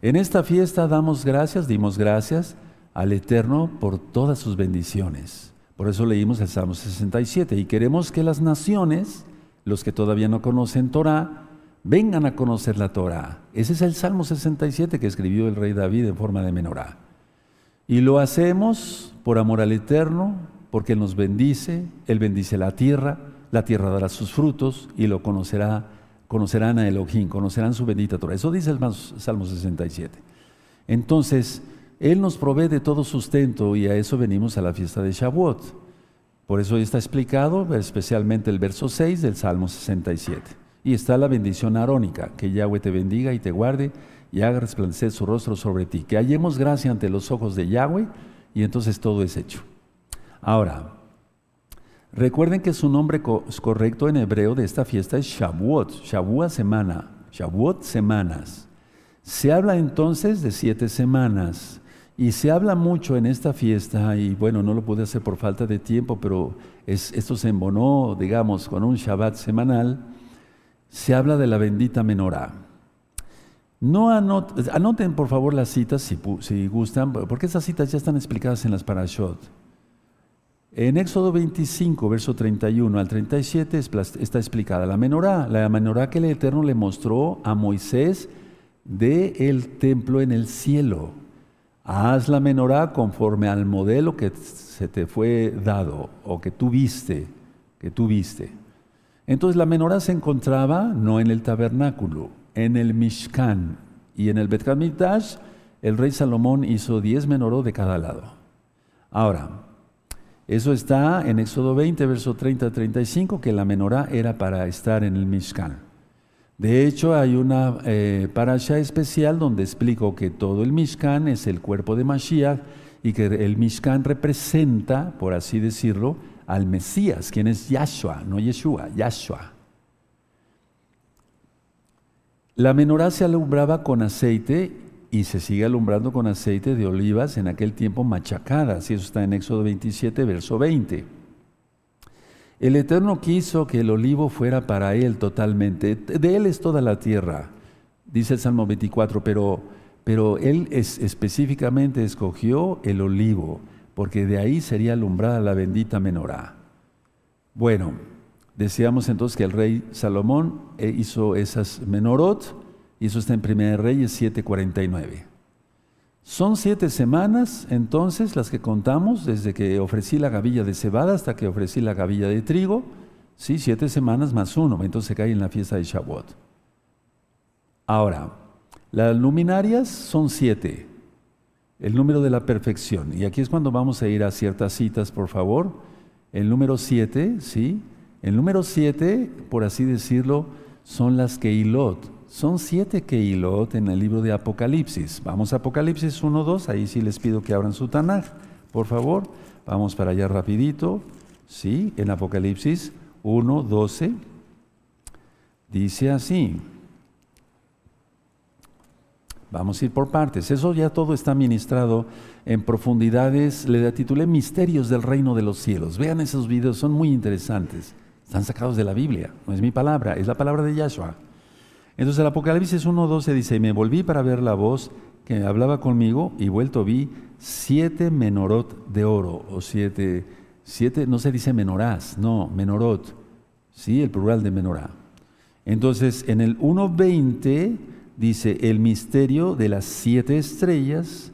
en esta fiesta damos gracias, dimos gracias al Eterno por todas sus bendiciones. Por eso leímos el Salmo 67 y queremos que las naciones, los que todavía no conocen Torah, vengan a conocer la Torah. Ese es el Salmo 67 que escribió el rey David en forma de menorá. Y lo hacemos por amor al Eterno, porque Él nos bendice, Él bendice la tierra, la tierra dará sus frutos y lo conocerá, conocerán a Elohim, conocerán su bendita Torah. Eso dice el Salmo 67. Entonces, Él nos provee de todo sustento y a eso venimos a la fiesta de Shavuot. Por eso está explicado especialmente el verso 6 del Salmo 67. Y está la bendición arónica, que Yahweh te bendiga y te guarde y haga resplandecer su rostro sobre ti. Que hallemos gracia ante los ojos de Yahweh y entonces todo es hecho. Ahora, recuerden que su nombre correcto en hebreo de esta fiesta es Shavuot, Shavuot semana, Shavuot semanas. Se habla entonces de siete semanas y se habla mucho en esta fiesta y bueno, no lo pude hacer por falta de tiempo, pero esto se embonó, digamos, con un Shabbat semanal. Se habla de la bendita menorá. No anoten, por favor las citas si, gustan, porque esas citas ya están explicadas en las parashot. En Éxodo 25, verso 31 al 37 está explicada la menorá, la menorá que el Eterno le mostró a Moisés de el templo en el cielo. Haz la menorá conforme al modelo que se te fue dado o que tú viste, que tú viste. Entonces la menorá se encontraba no en el tabernáculo, en el Mishkan y en el Bet el rey Salomón hizo diez menorot de cada lado. Ahora, eso está en Éxodo 20, verso 30 35, que la menorá era para estar en el Mishkan. De hecho, hay una eh, parasha especial donde explico que todo el Mishkan es el cuerpo de Mashiach y que el Mishkan representa, por así decirlo, al Mesías, quien es Yahshua, no Yeshua, Yahshua. La menorá se alumbraba con aceite y se sigue alumbrando con aceite de olivas en aquel tiempo machacadas, y eso está en Éxodo 27, verso 20. El Eterno quiso que el olivo fuera para él totalmente, de él es toda la tierra, dice el Salmo 24, pero, pero él es, específicamente escogió el olivo, porque de ahí sería alumbrada la bendita menorá. Bueno, Decíamos entonces que el rey Salomón eh, hizo esas menorot, y eso está en Primera Reyes 7:49. Son siete semanas entonces las que contamos desde que ofrecí la gavilla de cebada hasta que ofrecí la gavilla de trigo. Sí, siete semanas más uno, entonces cae en la fiesta de Shavuot. Ahora, las luminarias son siete, el número de la perfección. Y aquí es cuando vamos a ir a ciertas citas, por favor. El número siete, ¿sí? El número siete, por así decirlo, son las Keilot. Son siete Keilot en el libro de Apocalipsis. Vamos a Apocalipsis 1, 2, ahí sí les pido que abran su Tanaj, por favor. Vamos para allá rapidito. Sí, en Apocalipsis 1, 12, dice así. Vamos a ir por partes. Eso ya todo está ministrado en profundidades. Le titulé Misterios del Reino de los Cielos. Vean esos videos, son muy interesantes. Están sacados de la Biblia. No es mi palabra, es la palabra de Yahshua. Entonces el Apocalipsis 1.12 dice, y me volví para ver la voz que hablaba conmigo y vuelto vi siete menorot de oro, o siete, siete, no se dice menorás, no, menorot, sí, el plural de menorá. Entonces en el 1.20 dice, el misterio de las siete estrellas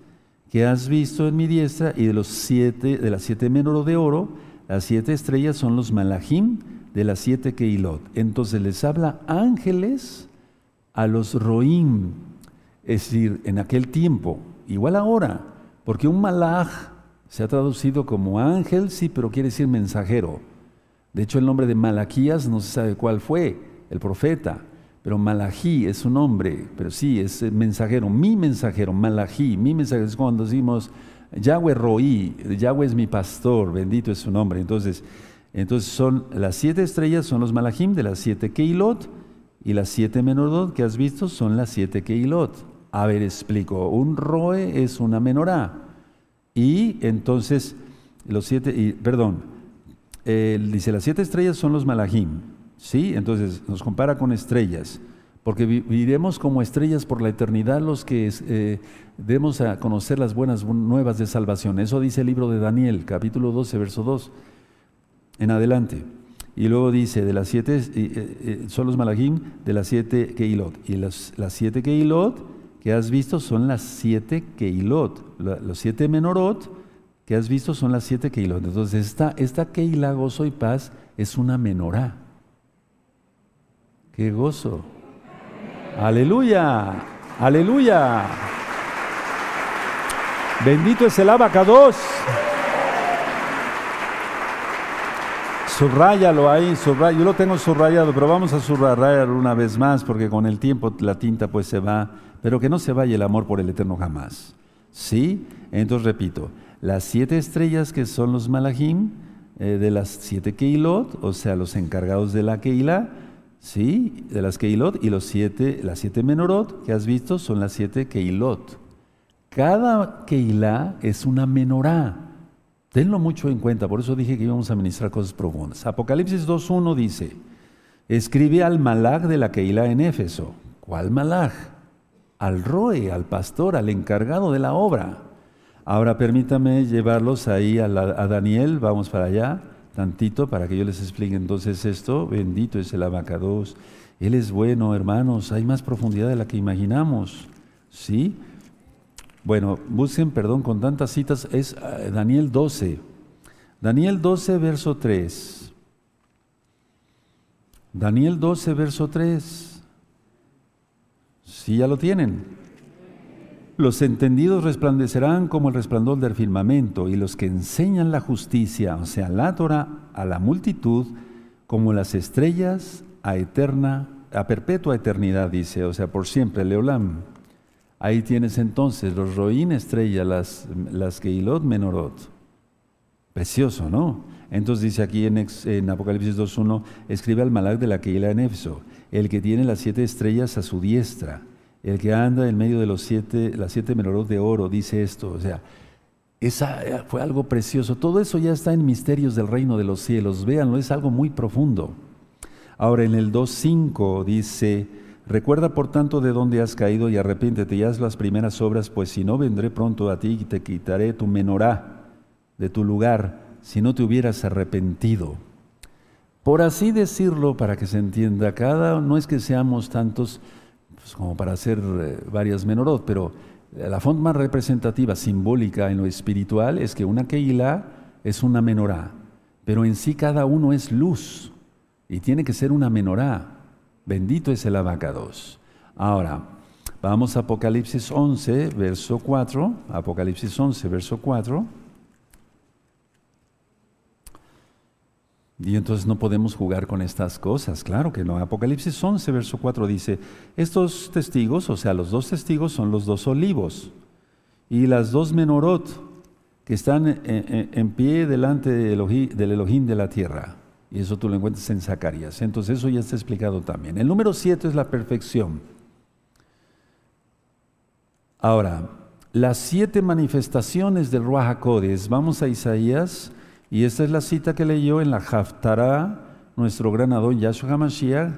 que has visto en mi diestra y de los siete, de las siete menorot de oro, las siete estrellas son los malachim de las siete keilot. Entonces les habla ángeles a los roim, es decir, en aquel tiempo, igual ahora, porque un malach se ha traducido como ángel, sí, pero quiere decir mensajero. De hecho, el nombre de Malaquías no se sabe cuál fue, el profeta, pero Malají es su nombre, pero sí, es mensajero, mi mensajero, Malají, mi mensajero, es cuando decimos Yahweh Roí, Yahweh es mi pastor, bendito es su nombre. Entonces, entonces son las siete estrellas, son los Malachim de las siete Keilot, y las siete menorot que has visto son las siete Keilot. A ver, explico. Un roe es una menorá. Y entonces, los siete, y, perdón, dice las siete estrellas son los malachim. ¿Sí? Entonces nos compara con estrellas. Porque viviremos como estrellas por la eternidad los que eh, demos a conocer las buenas nuevas de salvación. Eso dice el libro de Daniel, capítulo 12, verso 2. En adelante. Y luego dice, de las siete, eh, eh, son los malachim de las siete keilot. Y las, siete keilot que has visto son las siete keilot. los siete menorot que has visto son las siete keilot. Entonces, esta, esta keila, gozo y paz, es una menorá. ¡Qué gozo! ¡Aleluya! ¡Aleluya! Bendito es el abacados. Subrayalo ahí, subraya. yo lo tengo subrayado, pero vamos a subrayar una vez más porque con el tiempo la tinta pues se va, pero que no se vaya el amor por el eterno jamás. ¿Sí? Entonces repito, las siete estrellas que son los malachim eh, de las siete keilot, o sea, los encargados de la keila, ¿sí? De las keilot y los siete, las siete menorot que has visto son las siete keilot. Cada keila es una menorá. Tenlo mucho en cuenta, por eso dije que íbamos a ministrar cosas profundas. Apocalipsis 2.1 dice, escribe al malach de la Keilah en Éfeso. ¿Cuál malach? Al roe, al pastor, al encargado de la obra. Ahora permítame llevarlos ahí a Daniel, vamos para allá, tantito, para que yo les explique entonces esto. Bendito es el abacados. Él es bueno, hermanos, hay más profundidad de la que imaginamos. ¿Sí? Bueno, busquen perdón con tantas citas, es eh, Daniel 12. Daniel 12, verso 3. Daniel 12, verso 3. Sí, ya lo tienen. Los entendidos resplandecerán como el resplandor del firmamento, y los que enseñan la justicia, o sea, la Torah, a la multitud, como las estrellas a eterna, a perpetua eternidad, dice, o sea, por siempre, Leolam. Ahí tienes entonces los Roín estrella, las, las Keilot Menorot. Precioso, ¿no? Entonces dice aquí en, en Apocalipsis 2.1, escribe al Malak de la Keila en Éfeso, el que tiene las siete estrellas a su diestra, el que anda en medio de los siete, las siete menorot de oro, dice esto. O sea, esa eh, fue algo precioso. Todo eso ya está en misterios del reino de los cielos. Véanlo, es algo muy profundo. Ahora en el 2.5 dice, Recuerda por tanto de dónde has caído y arrepiéntete y haz las primeras obras, pues si no vendré pronto a ti y te quitaré tu menorá de tu lugar, si no te hubieras arrepentido. Por así decirlo, para que se entienda, cada no es que seamos tantos pues, como para hacer eh, varias menorot, pero la forma representativa, simbólica en lo espiritual es que una Keilah es una menorá, pero en sí cada uno es luz y tiene que ser una menorá. Bendito es el abacados. Ahora, vamos a Apocalipsis 11, verso 4. Apocalipsis 11, verso 4. Y entonces no podemos jugar con estas cosas, claro que no. Apocalipsis 11, verso 4 dice, estos testigos, o sea, los dos testigos son los dos olivos y las dos menorot que están en, pie delante del Elohim de la tierra. Y eso tú lo encuentras en Zacarías. Entonces eso ya está explicado también. El número 7 es la perfección. Ahora, las siete manifestaciones del Ruach vamos a Isaías y esta es la cita que leyó en la Haftarah, nuestro gran Adón Yahshua HaMashiach.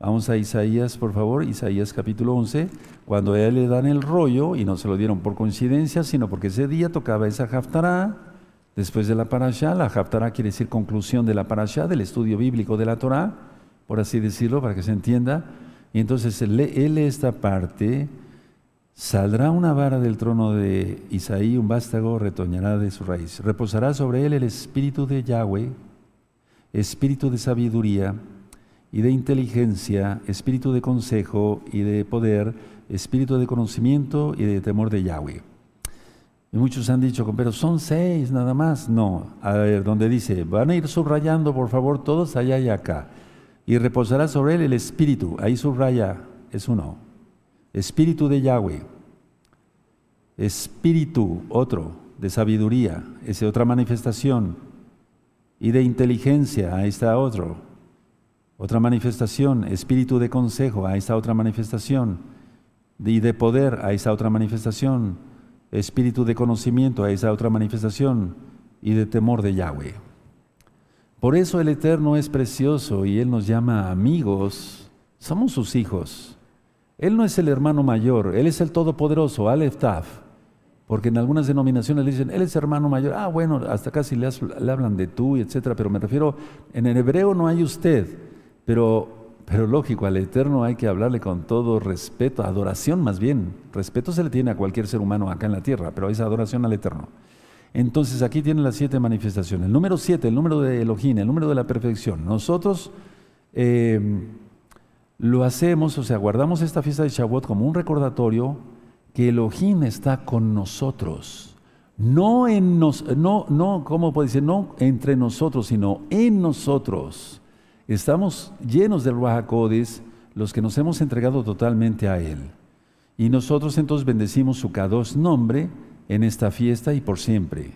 Vamos a Isaías, por favor, Isaías capítulo 11, cuando a él le dan el rollo, y no se lo dieron por coincidencia, sino porque ese día tocaba esa Haftarah, después de la Parashá. La Haftarah quiere decir conclusión de la Parashá, del estudio bíblico de la Torah, por así decirlo, para que se entienda. Y entonces él lee esta parte Saldrá una vara del trono de Isaí, un vástago retoñará de su raíz. Reposará sobre él el espíritu de Yahweh, espíritu de sabiduría y de inteligencia, espíritu de consejo y de poder, espíritu de conocimiento y de temor de Yahweh. Y muchos han dicho, pero son seis nada más. No, a ver, donde dice, van a ir subrayando por favor todos allá y acá. Y reposará sobre él el espíritu, ahí subraya, es uno Espíritu de Yahweh. Espíritu, otro, de sabiduría, es otra manifestación. Y de inteligencia, ahí está otro. Otra manifestación. Espíritu de consejo, ahí está otra manifestación. Y de poder, ahí está otra manifestación. Espíritu de conocimiento, ahí está otra manifestación. Y de temor de Yahweh. Por eso el Eterno es precioso y Él nos llama amigos. Somos sus hijos. Él no es el hermano mayor, Él es el todopoderoso, Aleph Taf. Porque en algunas denominaciones le dicen, Él es hermano mayor. Ah, bueno, hasta casi le, hablan de tú, etcétera. Pero me refiero, en el hebreo no hay usted. Pero, pero lógico, al Eterno hay que hablarle con todo respeto, adoración más bien. Respeto se le tiene a cualquier ser humano acá en la tierra, pero es adoración al Eterno. Entonces aquí tienen las siete manifestaciones. El número siete, el número de Elohim, el número de la perfección. Nosotros. Eh, lo hacemos, o sea, guardamos esta fiesta de Shavuot como un recordatorio que Elohim está con nosotros. No en nos, no, no, ¿cómo puede decir? No entre nosotros, sino en nosotros. Estamos llenos del Ruach los que nos hemos entregado totalmente a Él. Y nosotros entonces bendecimos su Kadosh nombre en esta fiesta y por siempre.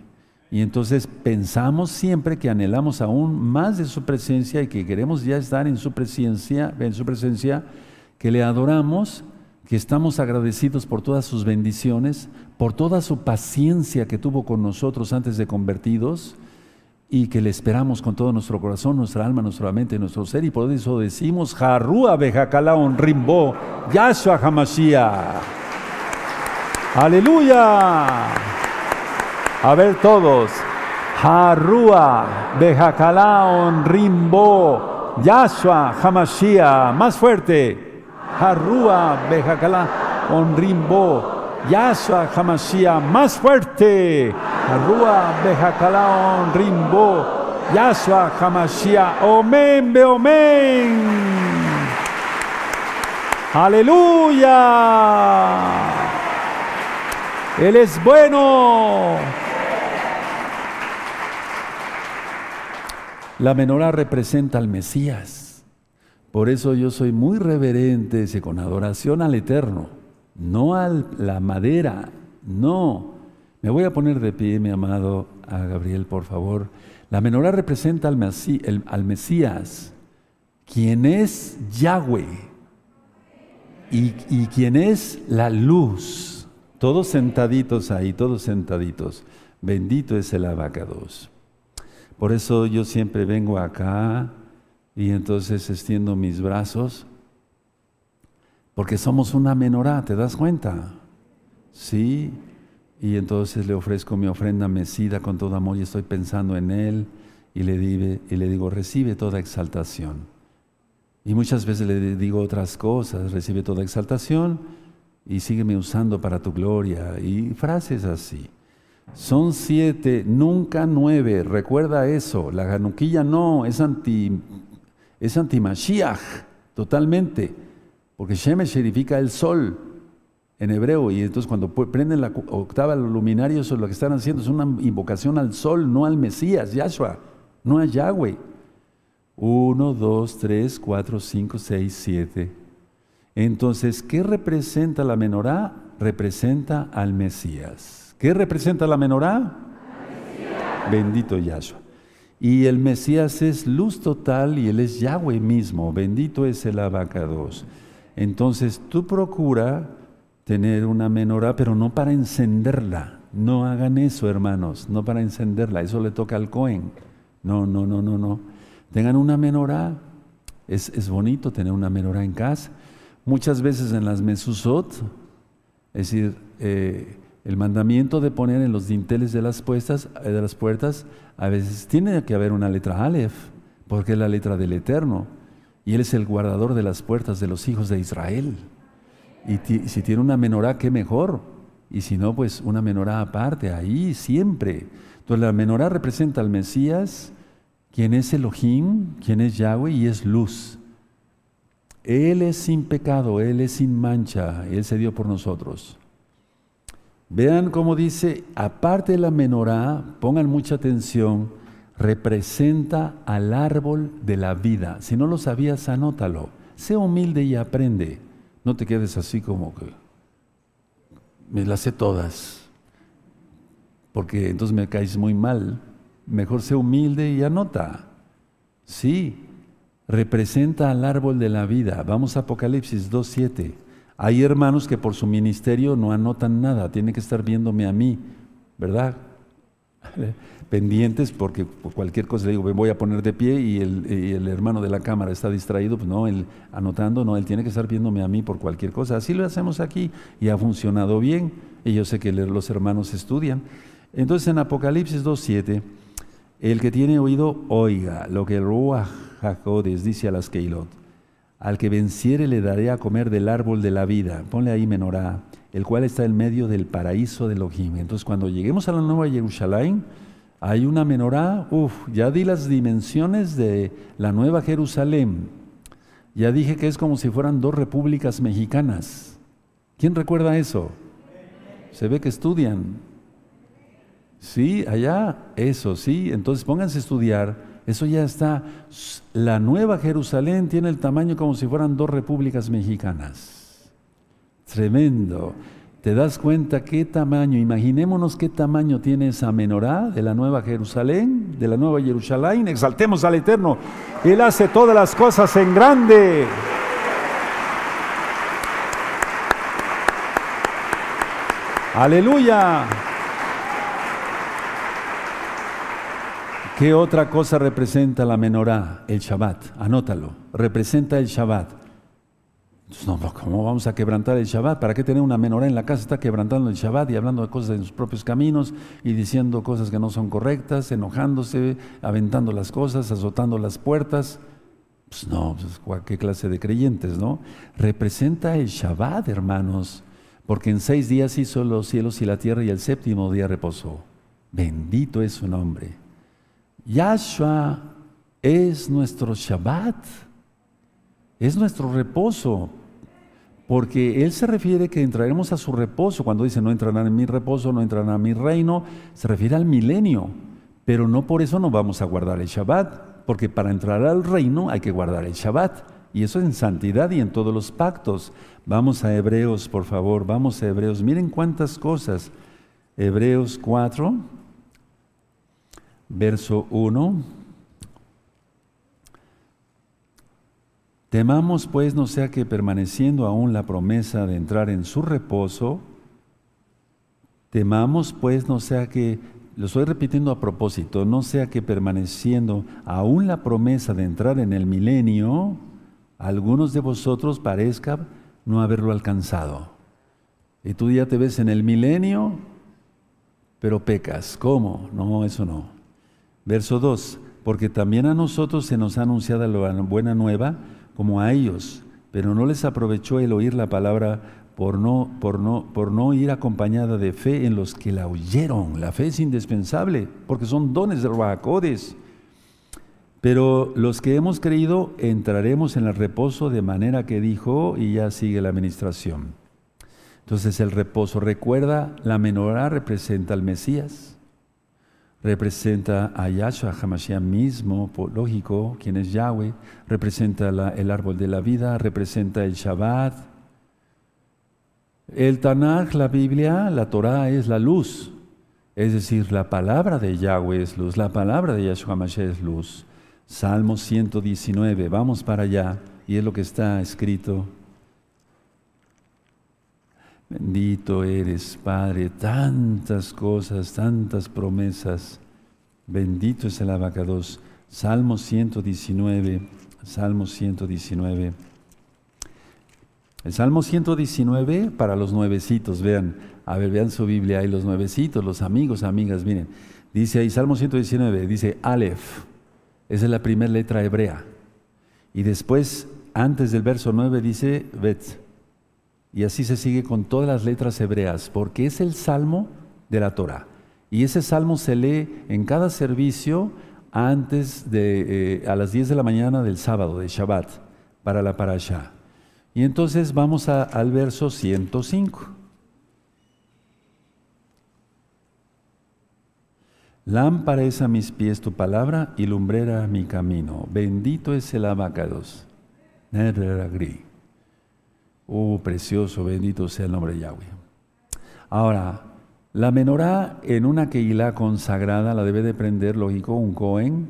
Y entonces pensamos siempre que anhelamos aún más de su presencia y que queremos ya estar en su presencia, en su presencia, que le adoramos, que estamos agradecidos por todas sus bendiciones, por toda su paciencia que tuvo con nosotros antes de convertidos y que le esperamos con todo nuestro corazón, nuestra alma, nuestra mente, nuestro ser y por eso decimos Jarrúa Bejacalaon Rimbo Yahshua Hamashiach. Aleluya. A ver todos. Harúa, Bejacalaon, Rimbo, Yahshua, Hamashia. Más fuerte. Harúa, Bejacalaon, Rimbo, Yahshua, Hamashia. Más fuerte. Harúa, Bejacalaon, Rimbo, Yahshua, Hamashia. Omen, Beomen. Aleluya. Él es bueno. La menorá representa al Mesías. Por eso yo soy muy reverente con adoración al Eterno, no a la madera, no. Me voy a poner de pie, mi amado, a Gabriel, por favor. La menorá representa al, al Mesías, quien es Yahweh y, y quien es la luz. Todos sentaditos ahí, todos sentaditos. Bendito es el abacados. Por eso yo siempre vengo acá y entonces extiendo mis brazos, porque somos una menorá, ¿te das cuenta? Sí, y entonces le ofrezco mi ofrenda mecida con todo amor y estoy pensando en Él y le, y le digo, recibe toda exaltación. Y muchas veces le digo otras cosas, recibe toda exaltación y sígueme usando para tu gloria. Y frases así. Son siete, nunca nueve. Recuerda eso. La januquilla no, es anti, es anti-Mashiach, totalmente. Porque Shemesh significa el sol en hebreo. Y entonces cuando prenden la octava luminaria, eso es lo que están haciendo. Es una invocación al sol, no al Mesías, Yahshua, no a Yahweh. Uno, dos, tres, cuatro, cinco, seis, siete. Entonces, ¿qué representa la menorá? Representa al Mesías. ¿Qué representa la menorá? Bendito Yahshua. Y el Mesías es luz total y Él es Yahweh mismo. Bendito es el abacados. Entonces tú procura tener una menorá, pero no para encenderla. No hagan eso, hermanos, no para encenderla. Eso le toca al Cohen. No, no, no, no, no. Tengan una menorá. Es, es bonito tener una menorá en casa. Muchas veces en las mesusot, es decir, eh, el mandamiento de poner en los dinteles de las, puestas, eh, de las puertas, a veces tiene que haber una letra Aleph, porque es la letra del Eterno, y Él es el guardador de las puertas de los hijos de Israel. Y si tiene una menorá, qué mejor. Y si no, pues una menorá aparte, ahí siempre. Entonces la menorá representa al Mesías, quien es Elohim, quien es Yahweh y es luz. Él es sin pecado, Él es sin mancha, Él se dio por nosotros. Vean cómo dice, aparte de la menorá, pongan mucha atención, representa al árbol de la vida. Si no lo sabías, anótalo. Sé humilde y aprende. No te quedes así como que me las sé todas, porque entonces me caes muy mal. Mejor sé humilde y anota. Sí, representa al árbol de la vida. Vamos a Apocalipsis 2.7. Hay hermanos que por su ministerio no anotan nada, tienen que estar viéndome a mí, ¿verdad? [laughs] Pendientes porque por cualquier cosa le digo, me voy a poner de pie y el, hermano de la cámara está distraído, pues no, él anotando, no, él tiene que estar viéndome a mí por cualquier cosa. Así lo hacemos aquí y ha funcionado bien y yo sé que los hermanos estudian. Entonces en Apocalipsis 2.7, el que tiene oído, oiga lo que el Ruach dice a las Keilot, al que venciere le daré a comer del árbol de la vida, ponle ahí menorá, el cual está en medio del paraíso de Elohim. Entonces cuando lleguemos a la Nueva Jerusalén, hay una menorá, uff, ya di las dimensiones de la Nueva Jerusalén. Ya dije que es como si fueran dos repúblicas mexicanas. ¿Quién recuerda eso? Se ve que estudian. Sí, allá, eso, sí. Entonces pónganse a estudiar eso ya está. La nueva Jerusalén tiene el tamaño como si fueran dos repúblicas mexicanas. Tremendo. ¿Te das cuenta qué tamaño? Imaginémonos qué tamaño tiene esa menorá de la nueva Jerusalén, de la nueva Jerusalén. Exaltemos al Eterno. Él hace todas las cosas en grande. Aleluya. ¿Qué otra cosa representa la menorá? El Shabbat. Anótalo. Representa el Shabbat. No, ¿cómo vamos a quebrantar el Shabbat? ¿Para qué tener una menorá en la casa? Está quebrantando el Shabbat y hablando de cosas en sus propios caminos y diciendo cosas que no son correctas, enojándose, aventando las cosas, azotando las puertas. Pues no, pues, qué clase de creyentes, ¿no? Representa el Shabbat, hermanos, porque en seis días hizo los cielos y la tierra y el séptimo día reposó. Bendito es su nombre. Yahshua es nuestro Shabbat, es nuestro reposo, porque Él se refiere que entraremos a su reposo. Cuando dice no entrarán en mi reposo, no entrarán a mi reino, se refiere al milenio, pero no por eso no vamos a guardar el Shabbat, porque para entrar al reino hay que guardar el Shabbat. Y eso en santidad y en todos los pactos. Vamos a Hebreos, por favor, vamos a Hebreos. Miren cuántas cosas. Hebreos 4, verso 1. Temamos pues no sea que permaneciendo aún la promesa de entrar en su reposo, temamos pues no sea que, lo estoy repitiendo a propósito, no sea que permaneciendo aún la promesa de entrar en el milenio, algunos de vosotros parezca no haberlo alcanzado. Y tú ya te ves en el milenio, pero pecas. ¿Cómo? No, eso no. Verso 2. porque también a nosotros se nos ha anunciado la buena nueva como a ellos, pero no les aprovechó el oír la palabra por no, por no, por no ir acompañada de fe en los que la oyeron. La fe es indispensable, porque son dones de Ruajacodes. Pero los que hemos creído entraremos en el reposo de manera que dijo y ya sigue la administración. Entonces el reposo, recuerda, la menorá representa al Mesías, representa a Yahshua HaMashiach mismo, lógico, quien es Yahweh, representa el árbol de la vida, representa el Shabbat. El Tanakh, la Biblia, la Torah es la luz, es decir, la palabra de Yahweh es luz, la palabra de Yahshua HaMashiach es luz. Salmo 119, vamos para allá, y es lo que está escrito. Bendito eres, Padre, tantas cosas, tantas promesas. Bendito es el abacados. Salmo 119, Salmo 119. El Salmo 119 para los nuevecitos, vean, a ver, vean su Biblia, ahí los nuevecitos, los amigos, amigas, miren. Dice ahí, Salmo 119, dice Aleph. Esa es la primera letra hebrea. Y después, antes del verso 9, dice Bet. Y así se sigue con todas las letras hebreas, porque es el salmo de la Torah. Y ese salmo se lee en cada servicio antes de, eh, a las 10 de la mañana del sábado, de Shabbat, para la parasha. Y entonces vamos al verso 105. Lámpara es a mis pies tu palabra y lumbrera mi camino. Bendito es el abacados. Oh, precioso, bendito sea el nombre de Yahweh. Ahora, la menorá en una keila consagrada la debe de prender, lógico, un Cohen.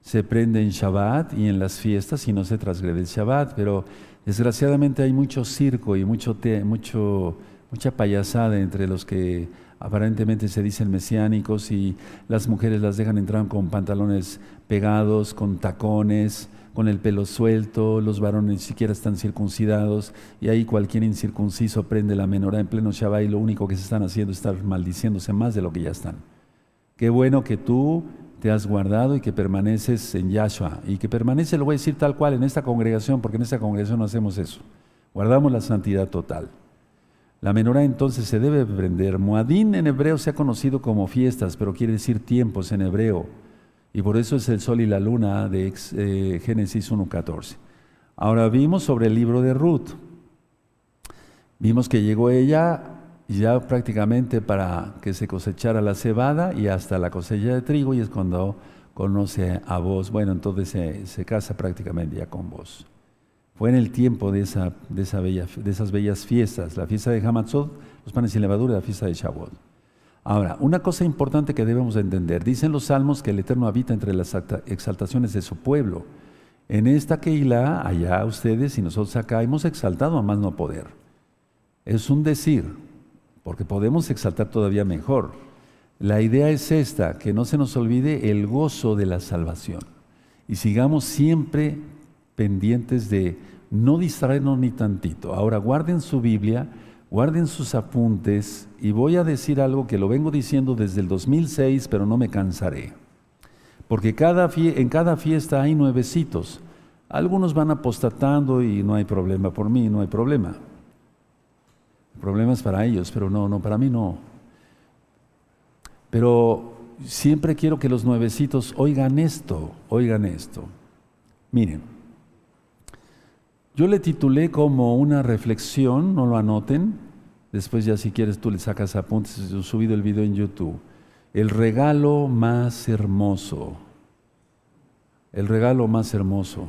Se prende en Shabbat y en las fiestas y no se transgrede el Shabbat, pero desgraciadamente hay mucho circo y mucho, mucho mucha payasada entre los que aparentemente se dicen mesiánicos y las mujeres las dejan entrar con pantalones pegados, con tacones, con el pelo suelto, los varones ni siquiera están circuncidados y ahí cualquier incircunciso prende la menorá en pleno Shabbat y lo único que se están haciendo es estar maldiciéndose más de lo que ya están. Qué bueno que tú te has guardado y que permaneces en Yahshua y que permanece, lo voy a decir tal cual, en esta congregación, porque en esta congregación no hacemos eso. Guardamos la santidad total. La menorá entonces se debe prender. Moadín en hebreo se ha conocido como fiestas, pero quiere decir tiempos en hebreo. Y por eso es el sol y la luna de eh, Génesis 1.14. Ahora vimos sobre el libro de Ruth. Vimos que llegó ella ya prácticamente para que se cosechara la cebada y hasta la cosecha de trigo y es cuando conoce a vos. Bueno, entonces se, se casa prácticamente ya con vos. Fue en el tiempo de, esa, de, bella, de esas bellas fiestas, la fiesta de Hamatzot, los panes sin levadura y la fiesta de Shavuot. Ahora, una cosa importante que debemos entender, dicen los salmos que el Eterno habita entre las exaltaciones de su pueblo. En esta Keilah, allá ustedes y nosotros acá hemos exaltado a más no poder. Es un decir, porque podemos exaltar todavía mejor. La idea es esta, que no se nos olvide el gozo de la salvación y sigamos siempre pendientes de no distraernos ni tantito. Ahora guarden su Biblia, guarden sus apuntes y voy a decir algo que lo vengo diciendo desde el 2006, pero no me cansaré. Porque en cada fiesta hay nuevecitos. Algunos van apostatando y no hay problema por mí, no hay problema. Problemas para ellos, pero no, no, para mí no. Pero siempre quiero que los nuevecitos oigan esto, oigan esto. Miren, yo le titulé como una reflexión, no lo anoten, después ya si quieres tú le sacas apuntes, he subido el video en YouTube. El regalo más hermoso, el regalo más hermoso.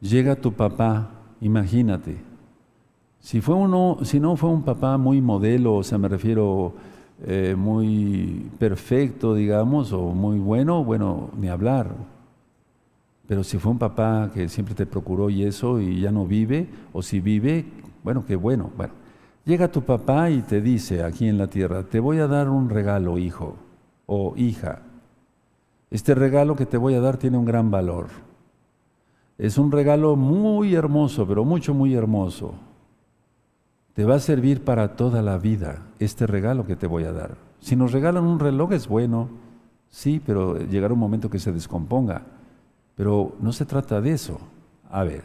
Llega tu papá, imagínate, si, fue uno, si no fue un papá muy modelo, o sea, me refiero eh, muy perfecto, digamos, o muy bueno, bueno, ni hablar, pero si fue un papá que siempre te procuró y eso y ya no vive, o si vive, bueno, qué bueno. Bueno, llega tu papá y te dice aquí en la tierra, te voy a dar un regalo, hijo o hija. Este regalo que te voy a dar tiene un gran valor. Es un regalo muy hermoso, pero mucho, muy hermoso. Te va a servir para toda la vida este regalo que te voy a dar. Si nos regalan un reloj es bueno, Sí, pero llegará un momento que se descomponga. Pero no se trata de eso. A ver,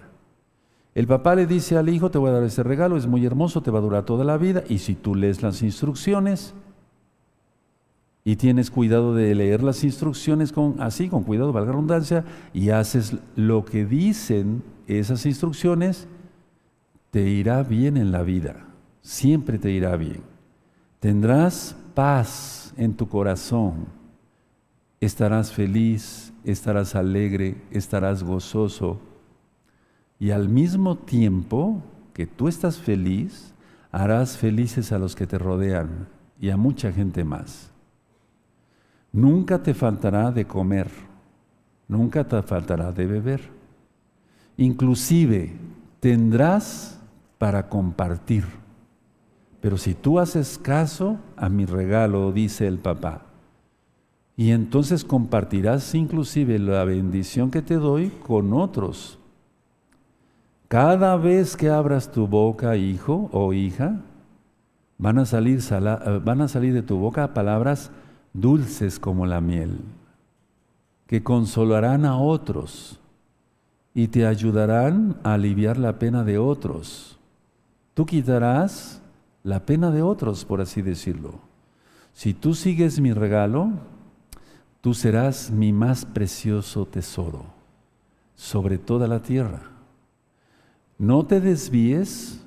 el papá le dice al hijo, te voy a dar ese regalo, es muy hermoso, te va a durar toda la vida, y si tú lees las instrucciones y tienes cuidado de leer las instrucciones con, así, con cuidado, valga la redundancia, y haces lo que dicen esas instrucciones, te irá bien en la vida, siempre te irá bien. Tendrás paz en tu corazón, estarás feliz, estarás alegre, estarás gozoso, y al mismo tiempo que tú estás feliz, harás felices a los que te rodean y a mucha gente más. Nunca te faltará de comer, nunca te faltará de beber. Inclusive tendrás para compartir. Pero si tú haces caso a mi regalo, dice el papá, y entonces compartirás inclusive la bendición que te doy con otros cada vez que abras tu boca, hijo o hija, van a salir, eh, van a salir de tu boca palabras dulces como la miel, que consolarán a otros y te ayudarán a aliviar la pena de otros. Tú quitarás la pena de otros, por así decirlo. Si tú sigues mi regalo, tú serás mi más precioso tesoro sobre toda la tierra. No te desvíes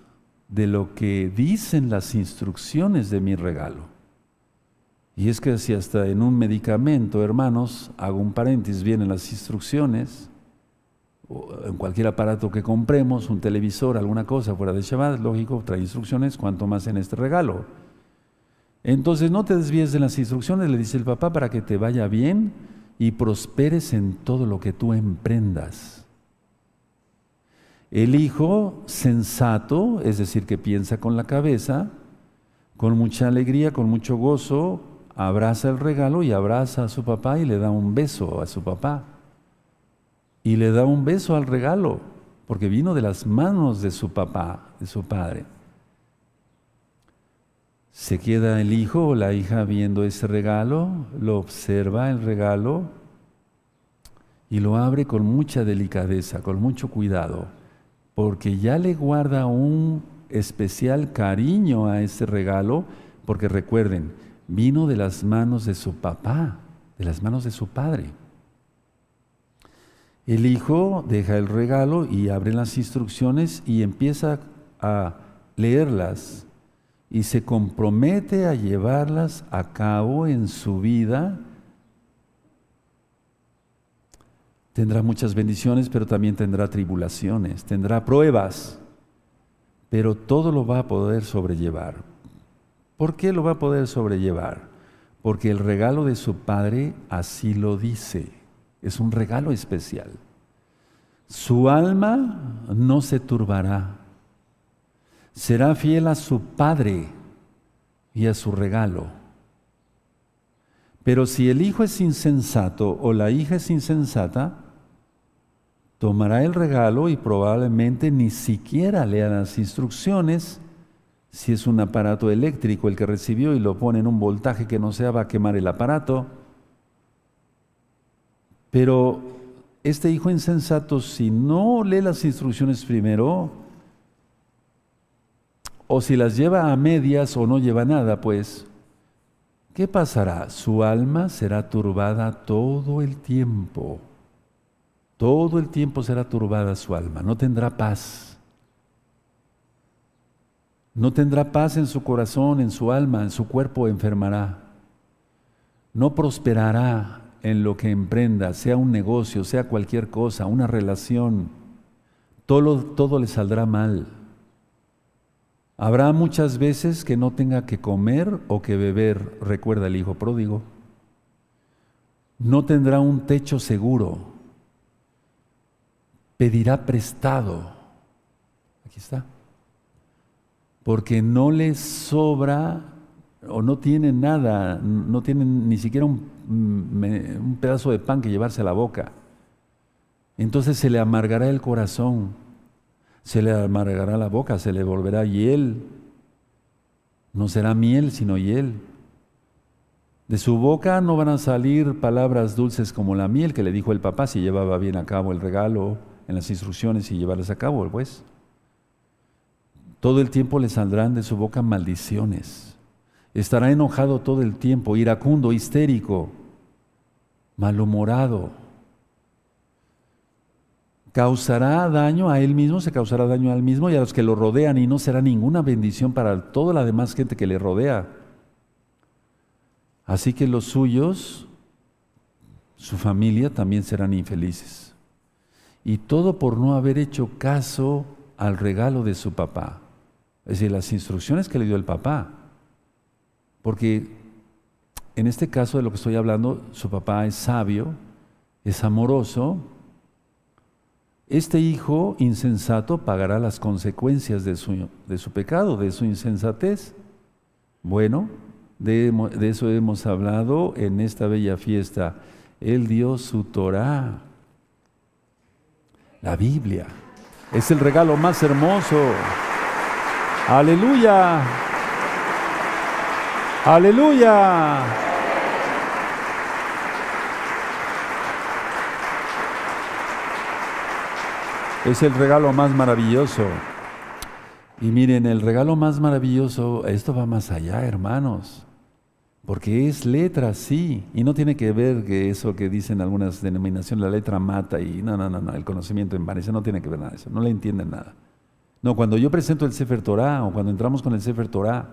de lo que dicen las instrucciones de mi regalo. Y es que si hasta en un medicamento, hermanos, hago un paréntesis, vienen las instrucciones, o en cualquier aparato que compremos, un televisor, alguna cosa fuera de Shabbat, lógico, trae instrucciones, cuanto más en este regalo. Entonces no te desvíes de las instrucciones, le dice el papá, para que te vaya bien y prosperes en todo lo que tú emprendas. El hijo sensato, es decir, que piensa con la cabeza, con mucha alegría, con mucho gozo, abraza el regalo y abraza a su papá y le da un beso a su papá. Y le da un beso al regalo, porque vino de las manos de su papá, de su padre. Se queda el hijo o la hija viendo ese regalo, lo observa el regalo y lo abre con mucha delicadeza, con mucho cuidado porque ya le guarda un especial cariño a ese regalo, porque recuerden, vino de las manos de su papá, de las manos de su padre. El hijo deja el regalo y abre las instrucciones y empieza a leerlas y se compromete a llevarlas a cabo en su vida Tendrá muchas bendiciones, pero también tendrá tribulaciones, tendrá pruebas, pero todo lo va a poder sobrellevar. ¿Por qué lo va a poder sobrellevar? Porque el regalo de su Padre así lo dice. Es un regalo especial. Su alma no se turbará. Será fiel a su Padre y a su regalo. Pero si el hijo es insensato o la hija es insensata, tomará el regalo y probablemente ni siquiera lea las instrucciones. Si es un aparato eléctrico el que recibió y lo pone en un voltaje que no sea, va a quemar el aparato. Pero este hijo insensato, si no lee las instrucciones primero, o si las lleva a medias o no lleva nada, pues, ¿qué pasará? Su alma será turbada todo el tiempo. Todo el tiempo será turbada su alma, no tendrá paz. No tendrá paz en su corazón, en su alma, en su cuerpo enfermará. No prosperará en lo que emprenda, sea un negocio, sea cualquier cosa, una relación. Todo, todo le saldrá mal. Habrá muchas veces que no tenga que comer o que beber, recuerda el hijo pródigo. No tendrá un techo seguro pedirá prestado. Aquí está. Porque no le sobra o no tiene nada, no tiene ni siquiera un, un, pedazo de pan que llevarse a la boca. Entonces se le amargará el corazón, se le amargará la boca, se le volverá hiel. No será miel, sino hiel. De su boca no van a salir palabras dulces como la miel que le dijo el papá si llevaba bien a cabo el regalo en las instrucciones y llevarlas a cabo, pues. Todo el tiempo le saldrán de su boca maldiciones. Estará enojado todo el tiempo, iracundo, histérico, malhumorado. Causará daño a él mismo, se causará daño a él mismo y a los que lo rodean y no será ninguna bendición para toda la demás gente que le rodea. Así que los suyos, su familia también serán infelices. Y todo por no haber hecho caso al regalo de su papá. Es decir, las instrucciones que le dio el papá. Porque en este caso de lo que estoy hablando, su papá es sabio, es amoroso. Este hijo insensato pagará las consecuencias de su, de su pecado, de su insensatez. Bueno, de, de, eso hemos hablado en esta bella fiesta. Él dio su Torah, la Biblia. Es el regalo más hermoso. Aleluya. Aleluya. Es el regalo más maravilloso. Y miren, el regalo más maravilloso, esto va más allá, hermanos. Porque es letra, sí, y no tiene que ver que eso que dicen algunas denominaciones, la letra mata y no, no, no, no, el conocimiento envanece, no tiene que ver nada de eso, no le entienden nada. No, cuando yo presento el Sefer Torah o cuando entramos con el Sefer Torah,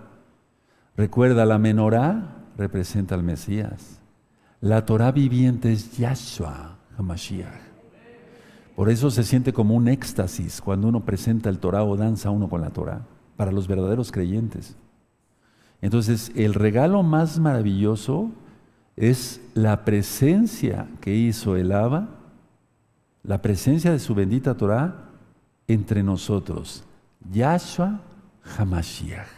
recuerda, la menorá representa al Mesías. La Torah viviente es Yahshua HaMashiach. Por eso se siente como un éxtasis cuando uno presenta el Torah o danza uno con la Torah, para los verdaderos creyentes. Entonces, el regalo más maravilloso es la presencia que hizo el Abba, la presencia de su bendita Torah entre nosotros. Yahshua Hamashiach.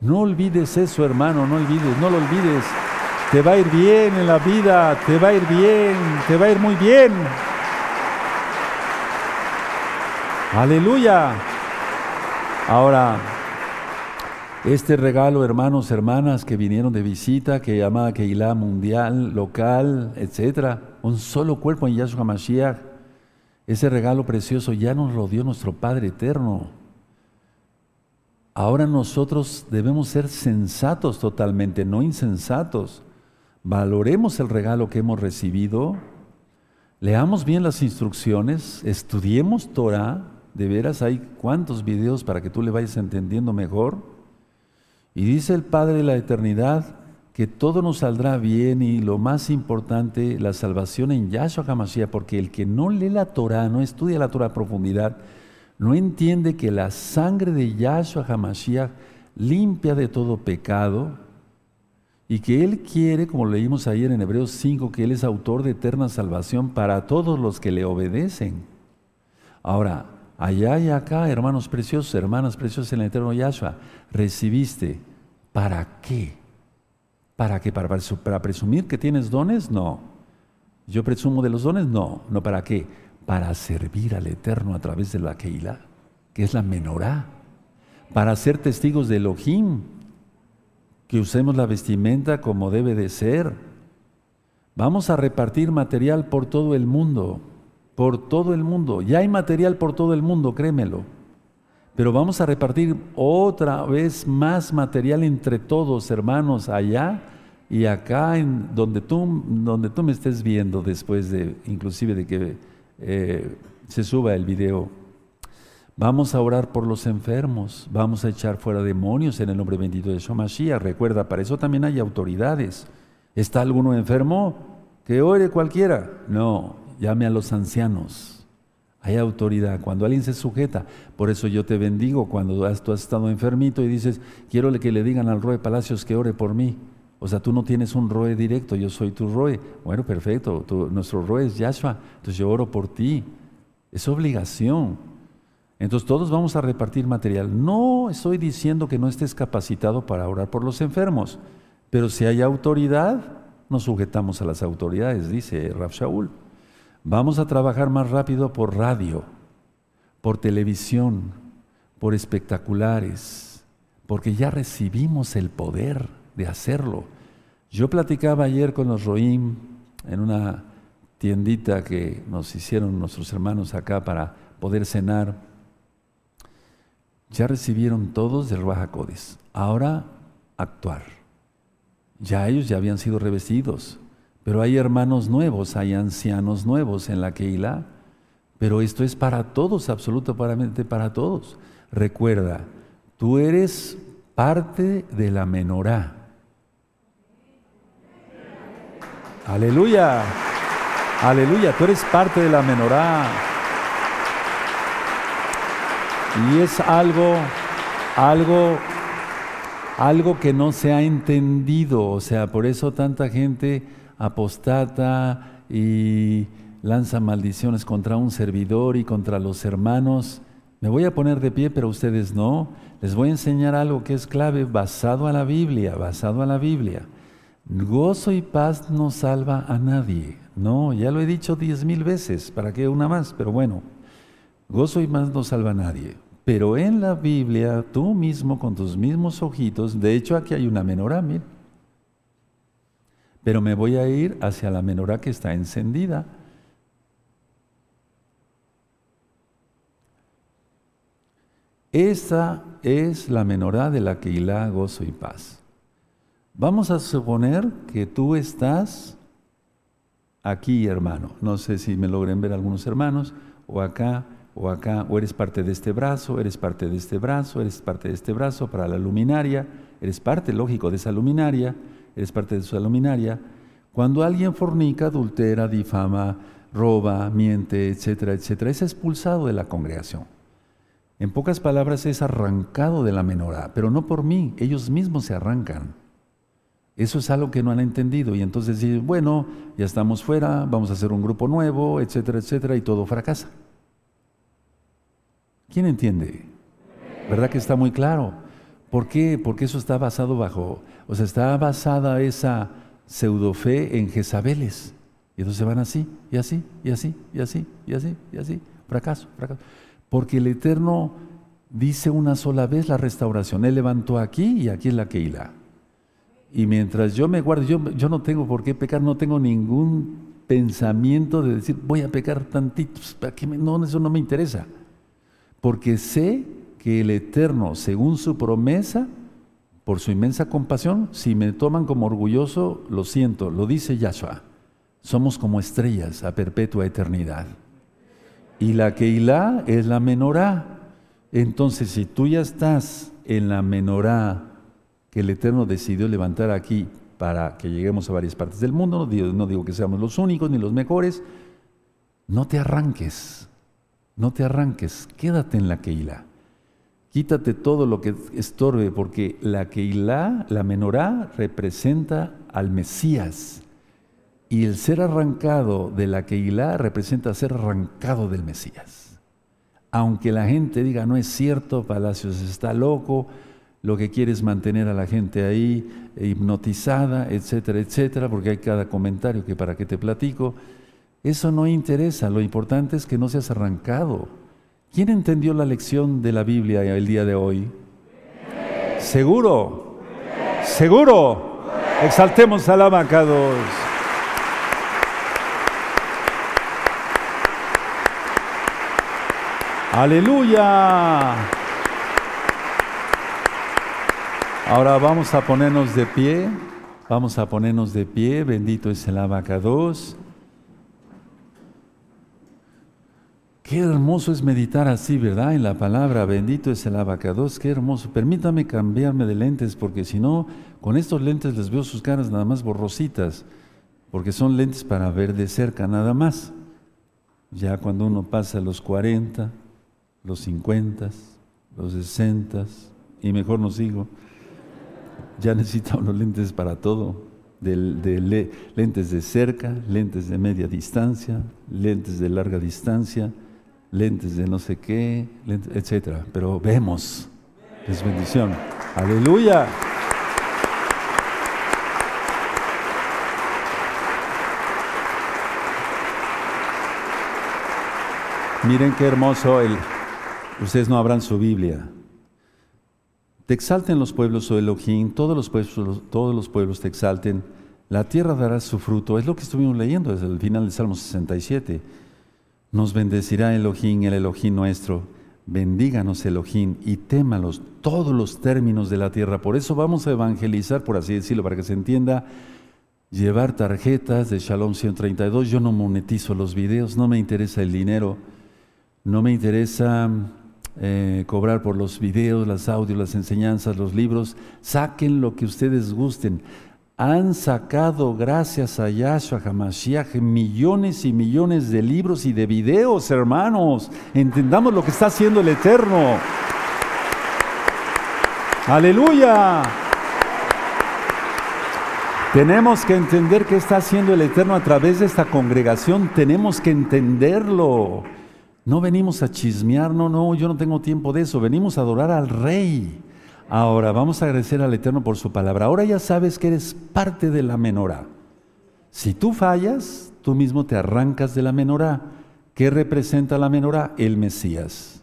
No olvides eso, hermano, no olvides, no lo olvides. Te va a ir bien en la vida, te va a ir bien, te va a ir muy bien. Aleluya. Ahora, este regalo, hermanos, hermanas que vinieron de visita, que llamaba Keilah mundial, local, etcétera, un solo cuerpo en Yahshua Mashiach ese regalo precioso ya nos lo dio nuestro Padre eterno. Ahora nosotros debemos ser sensatos totalmente, no insensatos. Valoremos el regalo que hemos recibido, leamos bien las instrucciones, estudiemos Torah, de veras hay cuantos videos para que tú le vayas entendiendo mejor. Y dice el Padre de la eternidad, que todo nos saldrá bien y lo más importante, la salvación en Yahshua HaMashiach, porque el que no lee la Torah, no estudia la Torah a profundidad, no entiende que la sangre de Yahshua HaMashiach limpia de todo pecado y que Él quiere, como leímos ayer en Hebreos 5, que Él es autor de eterna salvación para todos los que le obedecen. Ahora, allá y acá, hermanos preciosos, hermanas preciosas en el eterno Yahshua, recibiste, ¿para qué? ¿Para qué? ¿Para, ¿Para presumir que tienes dones? No. ¿Yo presumo de los dones? No. ¿No para qué? Para servir al Eterno a través de la Keilah, que es la menorá. Para ser testigos de Elohim, que usemos la vestimenta como debe de ser. Vamos a repartir material por todo el mundo, por todo el mundo. Ya hay material por todo el mundo, créemelo. Pero vamos a repartir otra vez más material entre todos, hermanos, allá y acá, en donde tú, donde tú me estés viendo después de, inclusive de que eh, se suba el video. Vamos a orar por los enfermos, vamos a echar fuera demonios en el nombre bendito de Shomashia. Recuerda, para eso también hay autoridades. ¿Está alguno enfermo? Que ore cualquiera. No, llame a los ancianos hay autoridad. Cuando alguien se sujeta, por eso yo te bendigo cuando tú has estado enfermito y dices, quiero que le digan al Roe Palacios que ore por mí. O sea, tú no tienes un Roe directo, yo soy tu Roe. Bueno, perfecto, nuestro Roe es Yahshua, entonces yo oro por ti. Es obligación. Entonces todos vamos a repartir material. No estoy diciendo que no estés capacitado para orar por los enfermos, pero si hay autoridad, nos sujetamos a las autoridades, dice Rab Shaul. Vamos a trabajar más rápido por radio, por televisión, por espectaculares, porque ya recibimos el poder de hacerlo. Yo platicaba ayer con los Roim en una tiendita que nos hicieron nuestros hermanos acá para poder cenar. Ya recibieron todos del Raja Ahora actuar. Ya ellos ya habían sido revestidos. Pero hay hermanos nuevos, hay ancianos nuevos en la Keilah. Pero esto es para todos, absolutamente para todos. Recuerda, tú eres parte de la menorá. Aleluya. Aleluya, tú eres parte de la menorá. Y es algo, algo, algo que no se ha entendido. O sea, por eso tanta gente apostata y lanza maldiciones contra un servidor y contra los hermanos. Me voy a poner de pie, pero ustedes no. Les voy a enseñar algo que es clave basado a la Biblia, basado a la Biblia. Gozo y paz no salva a nadie. No, ya lo he dicho diez mil veces, ¿para qué una más? Pero bueno, gozo y paz no salva a nadie. Pero en la Biblia, tú mismo con tus mismos ojitos, de hecho aquí hay una menorá, mira. Pero me voy a ir hacia la menorá que está encendida. Esta es la menorá de la que hilá gozo y paz. Vamos a suponer que tú estás aquí, hermano. No sé si me logren ver algunos hermanos, o acá, o acá, o eres parte de este brazo, eres parte de este brazo, eres parte de este brazo para la luminaria, eres parte, lógico, de esa luminaria, eres parte de esa luminaria. Cuando alguien fornica, adultera, difama, roba, miente, etcétera, etcétera, es expulsado de la congregación. En pocas palabras, es arrancado de la menorá, pero no por mí, ellos mismos se arrancan. Eso es algo que no han entendido y entonces dicen, bueno, ya estamos fuera, vamos a hacer un grupo nuevo, etcétera, etcétera, y todo fracasa. ¿Quién entiende? ¿Verdad que está muy claro? ¿Por qué? Porque eso está basado bajo, o sea, está basada esa pseudofe en Jezabeles. Y entonces van así, y así, y así, y así, y así, y así. Fracaso, fracaso. Porque el Eterno dice una sola vez la restauración. Él levantó aquí y aquí es la Keila. Y mientras yo me guardo, yo, yo no tengo por qué pecar, no tengo ningún pensamiento de decir, voy a pecar tantito, ¿para qué no, eso no me interesa. Porque sé que el Eterno, según su promesa, por su inmensa compasión, si me toman como orgulloso, lo siento, lo dice Yahshua. Somos como estrellas a perpetua eternidad. Y la Keilah es la menorá. Entonces, si tú ya estás en la menorá que el Eterno decidió levantar aquí para que lleguemos a varias partes del mundo, no digo, no digo que seamos los únicos ni los mejores, no te arranques, no te arranques, quédate en la Keilah. Quítate todo lo que estorbe, porque la Keilah, la menorá, representa al Mesías. Y el ser arrancado de la Keilah representa ser arrancado del Mesías. Aunque la gente diga, no es cierto, Palacios está loco, lo que quiere es mantener a la gente ahí hipnotizada, etcétera, etcétera, porque hay cada comentario que para qué te platico. Eso no interesa, lo importante es que no seas arrancado. ¿Quién entendió la lección de la Biblia el día de hoy? ¿Seguro? ¿Seguro? Exaltemos al abacados. Aleluya. Ahora vamos a ponernos de pie, vamos a ponernos de pie, bendito es el abacados. Qué hermoso es meditar así, ¿verdad? En la palabra, bendito es el abacados, qué hermoso. Permítame cambiarme de lentes porque si no, con estos lentes les veo sus caras nada más borrositas, porque son lentes para ver de cerca nada más. Ya cuando uno pasa los 40, los 50, los 60, y mejor no sigo, ya necesita unos lentes para todo, de, lentes de cerca, lentes de media distancia, lentes de larga distancia, lentes de no sé qué, etcétera. Pero vemos, es bendición. Aleluya. Miren qué hermoso el. Ustedes no abran su Biblia. Te exalten los pueblos, oh Elohim, todos los pueblos, todos los pueblos te exalten, La tierra dará su fruto. Es lo que estuvimos leyendo desde el final del Salmo 67. Nos bendecirá Elohim, el Elohim nuestro. Bendíganos Elohim y témalos todos los términos de la tierra. Por eso vamos a evangelizar, por así decirlo, para que se entienda, llevar tarjetas de Shalom 132. Yo no monetizo los videos, no me interesa el dinero, no me interesa eh, cobrar por los videos, las audios, las enseñanzas, los libros. Saquen lo que ustedes gusten han sacado, gracias a Yahshua HaMashiach, millones y millones de libros y de videos, hermanos. Entendamos lo que está haciendo el Eterno. Aleluya. Tenemos que entender qué está haciendo el Eterno a través de esta congregación. Tenemos que entenderlo. No venimos a chismear, no, no, yo no tengo tiempo de eso. Venimos a adorar al Rey. Ahora vamos a agradecer al Eterno por su palabra. Ahora ya sabes que eres parte de la menorá. Si tú fallas, tú mismo te arrancas de la menorá. ¿Qué representa la menorá? El Mesías.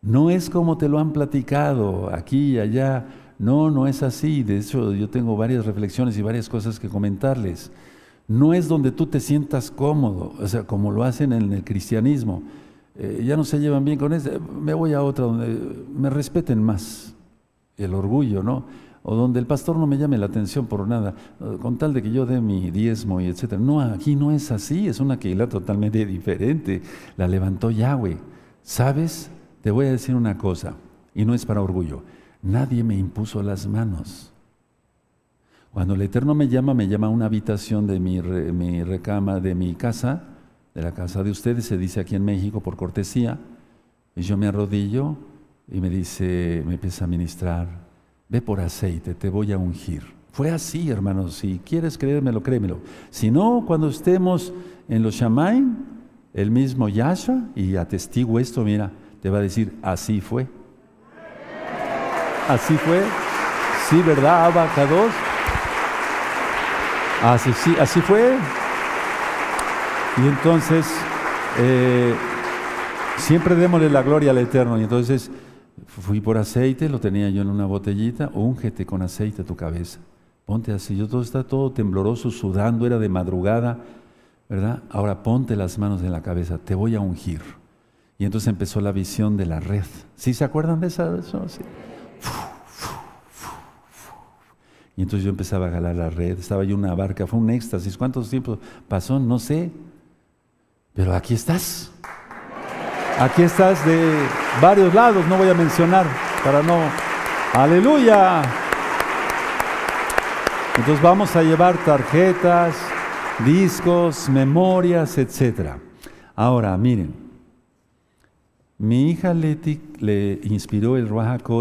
No es como te lo han platicado aquí y allá. No, no es así. De hecho, yo tengo varias reflexiones y varias cosas que comentarles. No es donde tú te sientas cómodo, o sea, como lo hacen en el cristianismo. Eh, ya no se llevan bien con eso. Me voy a otra donde me respeten más el orgullo, ¿no? O donde el pastor no me llame la atención por nada, con tal de que yo dé mi diezmo y etcétera. No, aquí no es así, es una Keilah totalmente [laughs] diferente. La levantó Yahweh. ¿Sabes? Te voy a decir una cosa, y no es para orgullo. Nadie me impuso las manos. Cuando el Eterno me llama, me llama a una habitación de mi recama, de mi casa, de la casa de ustedes, se dice aquí en México por cortesía, y yo me arrodillo y me dice, me empieza a ministrar, ve por aceite, te voy a ungir. Fue así, hermanos, si quieres creérmelo, créemelo. Si no, cuando estemos en los Shamaim, el mismo Yahshua, y atestigo esto, mira, te va a decir, así fue. Así fue. Sí, ¿verdad, Abacados? Así, sí, así fue. Y entonces, eh, siempre démosle la gloria al Eterno. Y entonces, Fui por aceite, lo tenía yo en una botellita, úngete con aceite a tu cabeza. Ponte así, yo todo está todo tembloroso, sudando, era de madrugada, ¿verdad? Ahora ponte las manos en la cabeza, te voy a ungir. Y entonces empezó la visión de la red. ¿Sí se acuerdan de esa? Eso? Y entonces yo empezaba a jalar la red, estaba yo en una barca, fue un éxtasis. ¿Cuántos tiempos pasó? No sé. Pero aquí estás. Aquí estás de varios lados, no voy a mencionar para no... Aleluya. Entonces vamos a llevar tarjetas, discos, memorias, etc. Ahora, miren, mi hija Leti le inspiró el Ruach